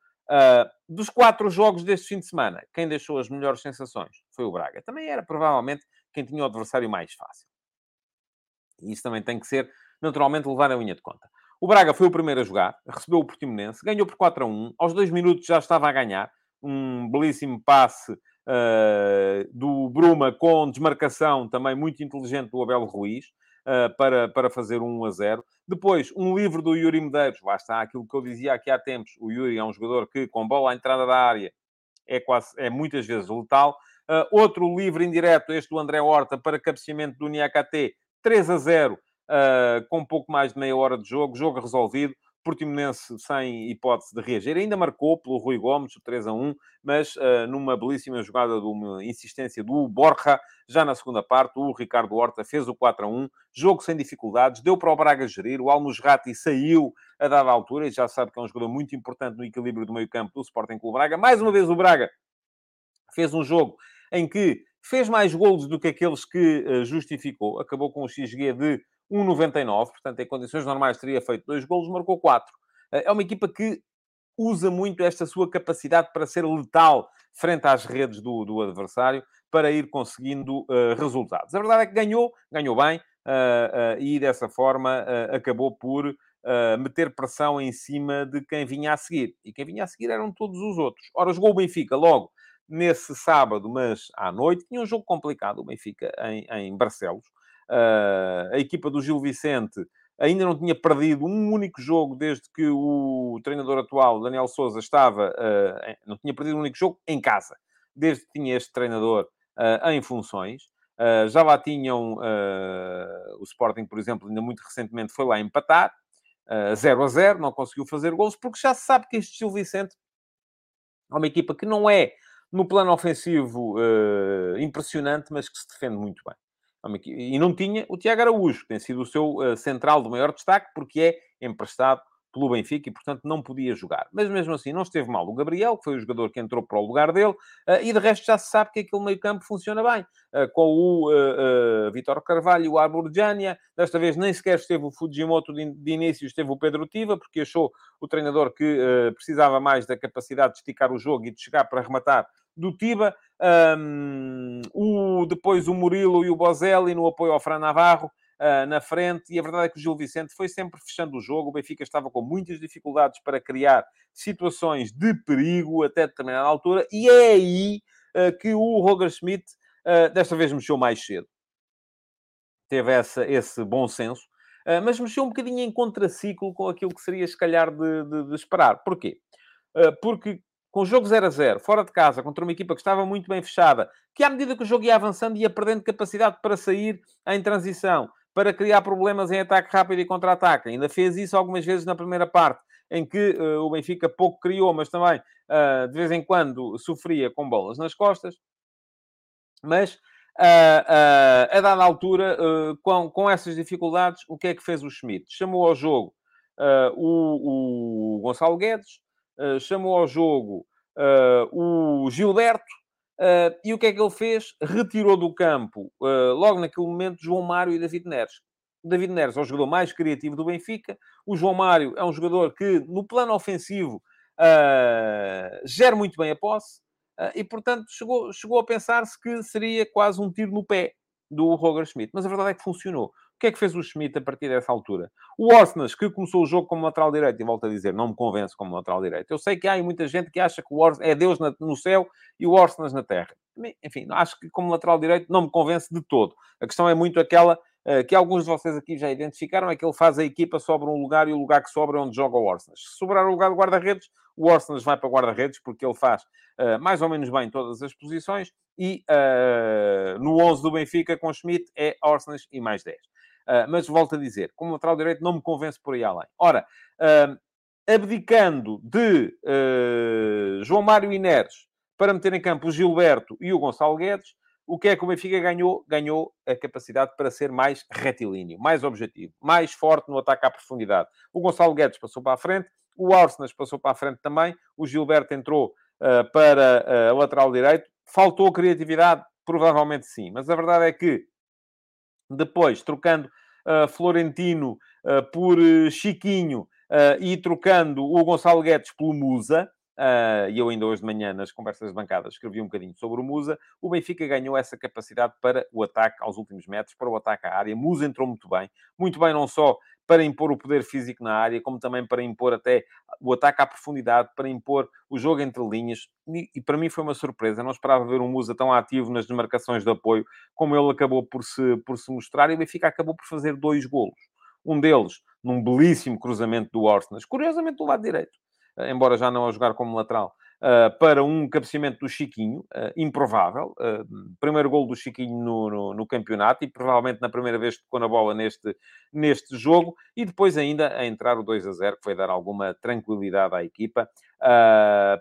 dos quatro jogos deste fim de semana, quem deixou as melhores sensações foi o Braga. Também era provavelmente quem tinha o adversário mais fácil. E isso também tem que ser, naturalmente, levar a linha de conta. O Braga foi o primeiro a jogar, recebeu o Portimonense, ganhou por 4 a 1. Aos dois minutos já estava a ganhar. Um belíssimo passe uh, do Bruma com desmarcação também muito inteligente do Abel Ruiz uh, para, para fazer um 1 a 0. Depois, um livro do Yuri Medeiros. Lá está aquilo que eu dizia aqui há tempos. O Yuri é um jogador que, com bola à entrada da área, é, quase, é muitas vezes letal. Uh, outro livro indireto, este do André Horta, para cabeceamento do Niakate, 3 a 0, uh, com pouco mais de meia hora de jogo, jogo resolvido. Portimonense sem hipótese de reagir. Ainda marcou pelo Rui Gomes, o 3 a 1, mas uh, numa belíssima jogada de uma insistência do Borja, já na segunda parte, o Ricardo Horta fez o 4 a 1. Jogo sem dificuldades, deu para o Braga gerir. O Almusrati saiu a dada altura e já sabe que é um jogador muito importante no equilíbrio do meio campo do Sporting Clube Braga. Mais uma vez o Braga fez um jogo em que fez mais golos do que aqueles que uh, justificou. Acabou com um XG de 1,99, portanto, em condições normais teria feito dois golos, marcou quatro. Uh, é uma equipa que usa muito esta sua capacidade para ser letal frente às redes do, do adversário, para ir conseguindo uh, resultados. A verdade é que ganhou, ganhou bem, e dessa forma acabou por meter pressão em cima de quem vinha a seguir. E quem vinha a seguir eram todos os outros. Ora, jogou o Benfica logo nesse sábado, mas à noite, tinha um jogo complicado, o Benfica, em, em Barcelos. A equipa do Gil Vicente ainda não tinha perdido um único jogo desde que o treinador atual, Daniel Souza, estava... Não tinha perdido um único jogo em casa, desde que tinha este treinador em funções. já lá tinham... o Sporting, por exemplo, ainda muito recentemente foi lá empatar. 0 a 0, não conseguiu fazer gols, porque já se sabe que este Gil Vicente é uma equipa que não é no plano ofensivo impressionante, mas que se defende muito bem. E não tinha o Tiago Araújo, que tem sido o seu uh, central do maior destaque, porque é emprestado pelo Benfica e, portanto, não podia jogar. Mas mesmo assim, não esteve mal o Gabriel, que foi o jogador que entrou para o lugar dele, uh, e de resto já se sabe que aquele meio-campo funciona bem. Uh, com o uh, Vitor Carvalho o Arburjania, desta vez nem sequer esteve o Fujimoto de, de, início, esteve o Pedro Tiva, porque achou o treinador que precisava mais da capacidade de esticar o jogo e de chegar para rematar do Tiba. Um, o, depois o Murilo e o Bozelli no apoio ao Fran Navarro uh, na frente, e a verdade é que o Gil Vicente foi sempre fechando o jogo. O Benfica estava com muitas dificuldades para criar situações de perigo até determinada altura, e é aí uh, que o Roger Schmidt uh, desta vez mexeu mais cedo. Teve essa, esse bom senso, mas mexeu um bocadinho em contraciclo com aquilo que seria, se calhar, de, de, de esperar. Porquê? porque com o jogo 0 a 0, fora de casa, contra uma equipa que estava muito bem fechada, que à medida que o jogo ia avançando, ia perdendo capacidade para sair em transição, para criar problemas em ataque rápido e contra-ataque. Ainda fez isso algumas vezes na primeira parte, em que uh, o Benfica pouco criou, mas também uh, de vez em quando sofria com bolas nas costas. Mas uh, a dada altura, com, com essas dificuldades, o que é que fez o Schmidt? Chamou ao jogo o, o Gonçalo Guedes, chamou ao jogo o Gilberto Uh, e o que é que ele fez? Retirou do campo, uh, logo naquele momento, João Mário e David Neres. O David Neres é o jogador mais criativo do Benfica. O João Mário é um jogador que, no plano ofensivo, uh, gera muito bem a posse. e, portanto, chegou, chegou a pensar-se que seria quase um tiro no pé do Roger Schmidt. Mas a verdade é que funcionou que é que fez o Schmidt a partir dessa altura? O Orsnes, que começou o jogo como lateral direito, e volto a dizer, não me convence como lateral direito. Eu sei que há muita gente que acha que o Orsnes é Deus no céu e o Orsnes na terra. Enfim, acho que como lateral direito não me convence de todo. A questão é muito aquela uh, que alguns de vocês aqui já identificaram, é que ele faz a equipa, sobra um lugar e o lugar que sobra é onde joga o Orsnes. Se sobrar o lugar do guarda-redes, o Orsnes vai para guarda-redes, porque ele faz uh, mais ou menos bem todas as posições, e uh, no 11 do Benfica, com Schmidt, é Orsnes e mais 10. Uh, mas volto a dizer, como lateral direito não me convence por aí além. Ora, uh, abdicando de uh, João Mário Inês para meter em campo o Gilberto e o Gonçalo Guedes, o que é que o Benfica ganhou? Ganhou a capacidade para ser mais retilíneo, mais objetivo, mais forte no ataque à profundidade. O Gonçalo Guedes passou para a frente, o Arsenas passou para a frente também, o Gilberto entrou uh, para uh, lateral direito. Faltou criatividade? Provavelmente sim, mas a verdade é que depois, trocando Florentino uh, por uh, Chiquinho e trocando o Gonçalo Guedes pelo Musa, e eu ainda hoje de manhã, nas conversas de bancada, escrevi um bocadinho sobre o Musa, o Benfica ganhou essa capacidade para o ataque aos últimos metros, para o ataque à área. Musa entrou muito bem, muito bem não só para impor o poder físico na área, como também para impor até o ataque à profundidade, para impor o jogo entre linhas. E, para mim foi uma surpresa. Não esperava ver um Musa tão ativo nas demarcações de apoio como ele acabou por se, por se mostrar. E o Benfica acabou por fazer dois golos. Um deles num belíssimo cruzamento do Orsnas, curiosamente do lado direito, embora já não a jogar como lateral uh, para um cabeceamento do Chiquinho, uh, improvável. Uh, primeiro gol do Chiquinho no, no, no, campeonato e provavelmente na primeira vez que tocou na bola neste, neste jogo. E depois ainda a entrar o 2 a 0, que foi dar alguma tranquilidade à equipa.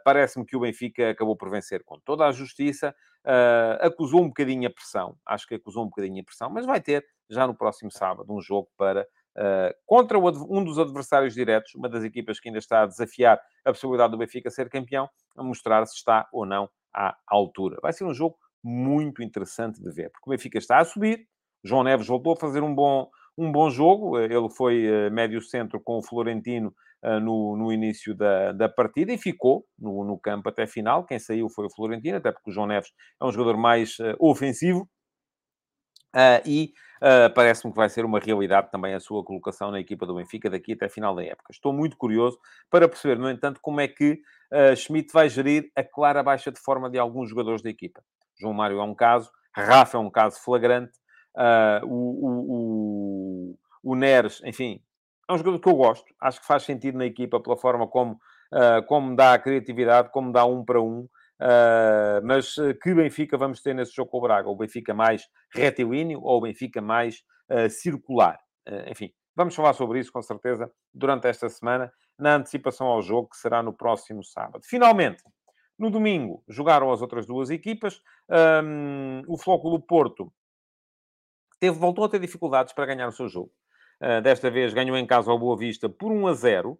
Parece-me que o Benfica acabou por vencer com toda a justiça. acusou um bocadinho a pressão, acho que acusou um bocadinho a pressão, mas vai ter já no próximo sábado um jogo para Uh, contra um dos adversários diretos, uma das equipas que ainda está a desafiar a possibilidade do Benfica ser campeão, a mostrar se está ou não à altura. Vai ser um jogo muito interessante de ver, porque o Benfica está a subir, João Neves voltou a fazer um bom, um bom jogo, eh, ele foi uh, médio centro com o Florentino uh, no, no início da, da partida e ficou no, no campo até final. Quem saiu foi o Florentino, até porque o João Neves é um jogador mais ofensivo. E Uh, Parece-me que vai ser uma realidade também a sua colocação na equipa do Benfica daqui até a final da época. Estou muito curioso para perceber, no entanto, como é que uh, Schmidt vai gerir a clara baixa de forma de alguns jogadores da equipa. João Mário é um caso, Rafa é um caso flagrante, uh, o, o, o, o Neres, enfim, é um jogador que eu gosto, acho que faz sentido na equipa pela forma como, uh, como dá a criatividade, como dá um para um. Uh, mas uh, que Benfica vamos ter nesse jogo com o Braga? O Benfica mais retilíneo ou o Benfica mais uh, circular? enfim, vamos falar sobre isso com certeza durante esta semana, na antecipação ao jogo que será no próximo sábado. Finalmente, no domingo, jogaram as outras duas equipas. Um, o Flóculo Porto teve, voltou a ter dificuldades para ganhar o seu jogo. desta vez ganhou em casa ao Boa Vista por 1 a 0.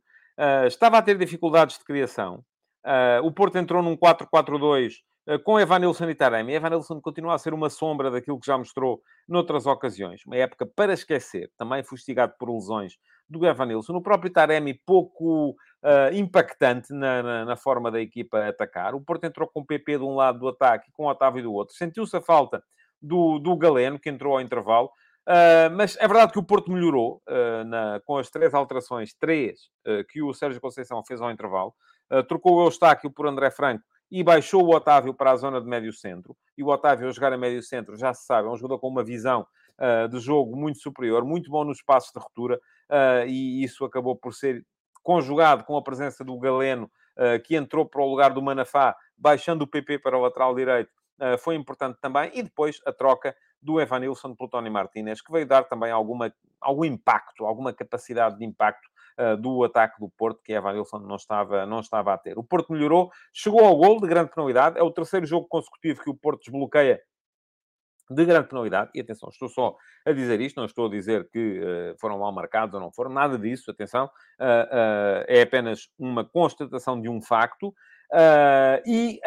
estava a ter dificuldades de criação. Uh, o Porto entrou num 4-4-2 uh, ah, com Evanilson e Taremi. Evanilson continua a ser uma sombra daquilo que já mostrou noutras ocasiões. Uma época para esquecer. Também fustigado por lesões do Evanilson. O próprio Taremi pouco uh, impactante na, na, na, forma da equipa atacar. O Porto entrou com o PP de um lado do ataque e com o Otávio do outro. Sentiu-se a falta do, do Galeno, que entrou ao intervalo. Uh, mas é verdade que o Porto melhorou uh, na, com as três alterações, três, uh, que o Sérgio Conceição fez ao intervalo. Trocou o Eustáquio por André Franco e baixou o Otávio para a zona de médio centro. E o Otávio, a jogar a médio centro, já se sabe, é um jogador com uma visão de jogo muito superior, muito bom nos espaços de ruptura, e isso acabou por ser conjugado com a presença do Galeno, que entrou para o lugar do Manafá, baixando o PP para o lateral direito, foi importante também. E depois a troca do Evanilson pelo Tony Martinez, que veio dar também alguma, algum impacto, alguma capacidade de impacto uh, do ataque do Porto, que Evanilson não estava, não estava a ter. O Porto melhorou, chegou ao gol de grande penalidade, é o terceiro jogo consecutivo que o Porto desbloqueia de grande penalidade, e atenção, estou só a dizer isto, não estou a dizer que uh, foram mal marcados ou não foram, nada disso, atenção, uh, uh, é apenas uma constatação de um facto, e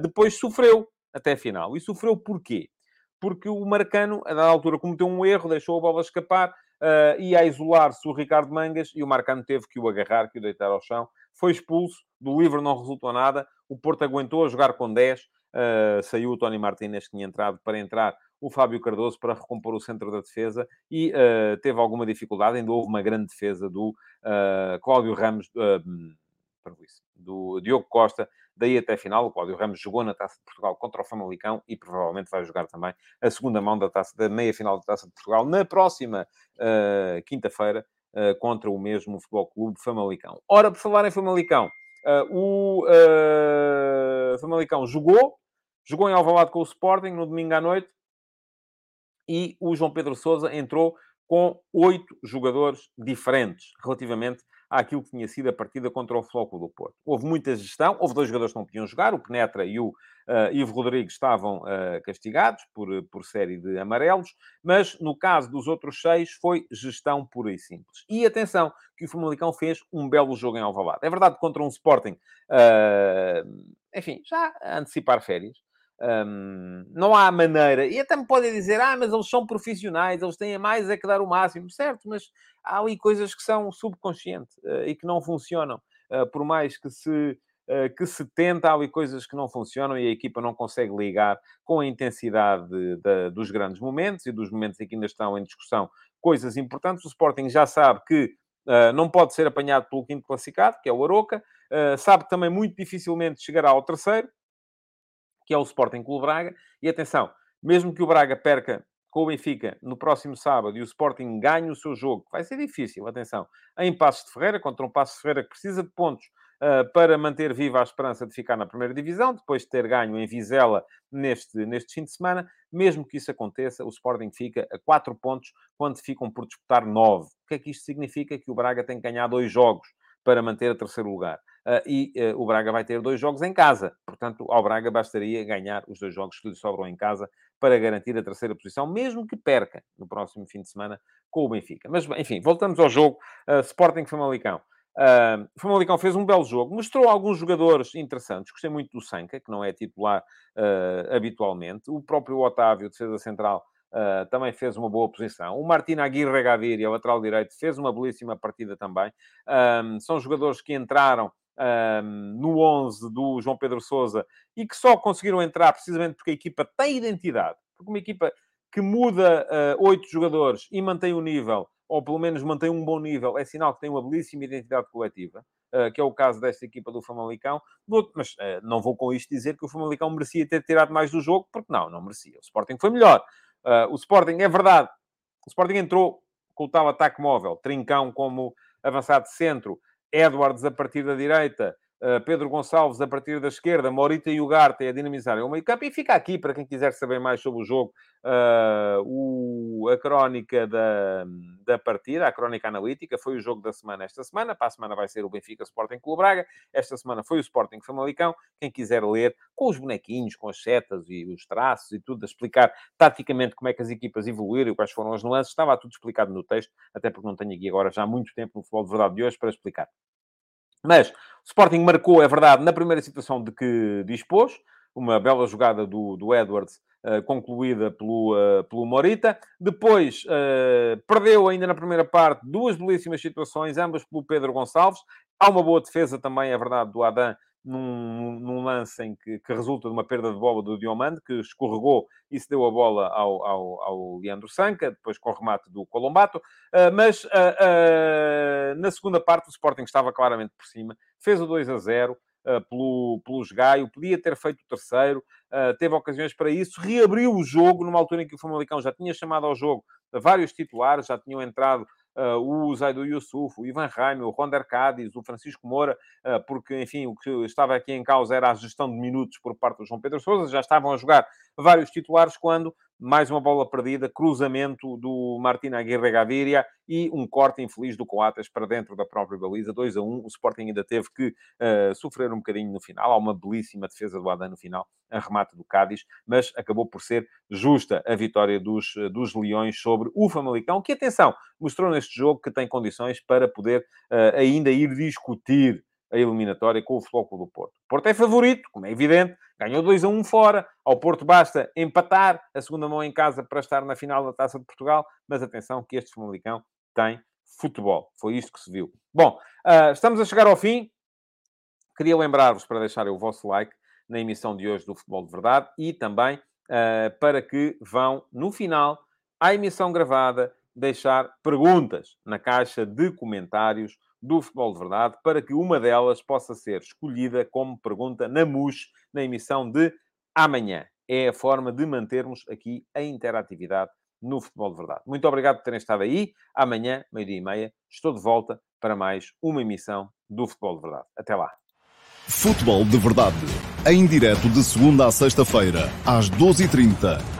depois sofreu até a final. E sofreu porquê? porque o Marcano, a dada altura, cometeu um erro, deixou a bola escapar, uh, a isolar-se o Ricardo Mangas e o Marcano teve que o agarrar, que o deitar ao chão. Foi expulso, do livro não resultou nada, o Porto aguentou a jogar com 10, uh, eh, saiu o Tony Martínez, que tinha entrado para entrar o Fábio Cardoso para recompor o centro da defesa e uh, teve alguma dificuldade. Ainda houve uma grande defesa do uh, Cláudio Ramos, uh, do Diogo Costa, daí até a final. O Cláudio Ramos jogou na Taça de Portugal contra o Famalicão e provavelmente vai jogar também a segunda mão da, taça, da meia-final da Taça de Portugal na próxima uh, quinta-feira uh, contra o mesmo Futebol Clube Famalicão. Ora, por falar em Famalicão, uh, o Famalicão jogou, jogou em Alvalade com o Sporting no domingo à noite e o João Pedro Sousa entrou com oito jogadores diferentes relativamente àquilo que tinha sido a partida contra o Flóculo do Porto. Houve muita gestão, houve dois jogadores que não podiam jogar, o Penetra e o uh, Ivo Rodrigues estavam uh, castigados por, por série de amarelos, mas no caso dos outros seis foi gestão pura e simples. E atenção, que o Famalicão fez um belo jogo em Alvalade. É verdade, contra um Sporting, uh, enfim, já a antecipar férias, um, não há maneira, e até me podem dizer, ah, mas eles são profissionais, eles têm a mais é que dar o máximo, certo, mas há ali coisas que são subconscientes uh, e que não funcionam, uh, por mais que se, uh, que se tenta, há ali coisas que não funcionam e a equipa não consegue ligar com a intensidade de, de, dos grandes momentos e dos momentos em que ainda estão em discussão coisas importantes. O Sporting já sabe que uh, não pode ser apanhado pelo quinto classificado, que é o Aroca. Uh, sabe também muito dificilmente chegará ao terceiro, que é o Sporting Clube Braga. E atenção, mesmo que o Braga perca com o Benfica no próximo sábado e o Sporting ganhe o seu jogo, vai ser difícil, atenção, em Passos de Ferreira, contra um Passos de Ferreira que precisa de pontos uh, para manter viva a esperança de ficar na primeira divisão, depois de ter ganho em Vizela neste, neste fim de semana. Mesmo que isso aconteça, o Sporting fica a 4 pontos quando ficam por disputar 9. O que é que isto significa? Que o Braga tem que ganhar dois jogos para manter a terceiro lugar. Uh, e uh, o Braga vai ter dois jogos em casa. Portanto, ao Braga bastaria ganhar os dois jogos que lhe sobram em casa para garantir a terceira posição, mesmo que perca no próximo fim de semana com o Benfica. Mas, enfim, voltamos ao jogo. Uh, Sporting Famalicão. Uh, Famalicão fez um belo jogo, mostrou alguns jogadores interessantes. Gostei muito do Sanca, que não é titular uh, habitualmente. O próprio Otávio, defesa central, uh, também fez uma boa posição. O Martina Aguirre Gaviria, lateral direito, fez uma belíssima partida também. são jogadores que entraram um, no 11 do João Pedro Sousa e que só conseguiram entrar precisamente porque a equipa tem identidade. Porque uma equipa que muda uh, oito jogadores e mantém o nível, ou pelo menos mantém um bom nível, é sinal que tem uma belíssima identidade coletiva. Uh, que é o caso desta equipa do Famalicão, mas uh, não vou com isto dizer que o Famalicão merecia ter tirado mais do jogo, porque não, não merecia. O Sporting foi melhor. o Sporting, é verdade, o Sporting entrou com o tal ataque móvel, Trincão como avançado de centro, Edwards a partir da direita, Pedro Gonçalves a partir da esquerda, Morita e Ugarte a dinamizarem o meio campo. E fica aqui, para quem quiser saber mais sobre o jogo, uh, o, a crónica da, da partida, a crónica analítica, foi o jogo da semana esta semana. Para a semana vai ser o Benfica Sporting Clube Braga. Esta semana foi o Sporting Famalicão. Quem quiser ler, com os bonequinhos, com as setas e os traços e tudo, a explicar taticamente como é que as equipas evoluíram e quais foram as nuances, estava tudo explicado no texto, até porque não tenho aqui agora já muito tempo no futebol de verdade de hoje para explicar. Mas o Sporting marcou, é verdade, na primeira situação de que dispôs, uma bela jogada do, do Edwards, uh, concluída pelo, uh, pelo Morita. Depois, uh, perdeu ainda na primeira parte duas belíssimas situações, ambas pelo Pedro Gonçalves. Há uma boa defesa também, é verdade, do Adam num, num lance em que, que, resulta de uma perda de bola do Diomande, que escorregou e se deu a bola ao, ao, ao Leandro Sanca, depois com o remate do Colombato. Uh, mas uh, uh, na segunda parte o Sporting estava claramente por cima, fez o 2 a 0. Uh, pelo, pelo Gaio, podia ter feito o terceiro, teve ocasiões para isso, reabriu o jogo numa altura em que o Famalicão já tinha chamado ao jogo vários titulares, já tinham entrado o Zaidu Yusuf, o Ivan Raime, o Ronder Cádiz, o Francisco Moura, uh, porque, enfim, o que estava aqui em causa era a gestão de minutos por parte do João Pedro Sousa, já estavam a jogar vários titulares quando mais uma bola perdida, cruzamento do Martina Aguirre Gaviria e um corte infeliz do Coates para dentro da própria baliza, 2 a 1. O Sporting ainda teve que uh, sofrer um bocadinho no final. Há uma belíssima defesa do Adam no final, a remate do Cádiz, mas acabou por ser justa a vitória dos, dos Leões sobre o Famalicão, que, atenção, mostrou neste jogo que tem condições para poder uh, ainda ir discutir a eliminatória com o Futebol do Porto. O Porto é favorito, como é evidente, ganhou 2 a 1 fora. Ao Porto basta empatar a segunda mão em casa para estar na final da Taça de Portugal, mas atenção que este Famalicão tem futebol. Foi isto que se viu. Bom, uh, estamos a chegar ao fim. Queria lembrar-vos para deixarem o vosso like na emissão de hoje do Futebol de Verdade e também uh, para que vão, no final, à emissão gravada, deixar perguntas na caixa de comentários do Futebol de Verdade, para que uma delas possa ser escolhida como pergunta na MUS, na emissão de amanhã. É a forma de mantermos aqui a interatividade no Futebol de Verdade. Muito obrigado por terem estado aí. Amanhã, meio-dia e meia, estou de volta para mais uma emissão do Futebol de Verdade. Até lá. Futebol de Verdade, em direto de segunda a sexta-feira, às 12h30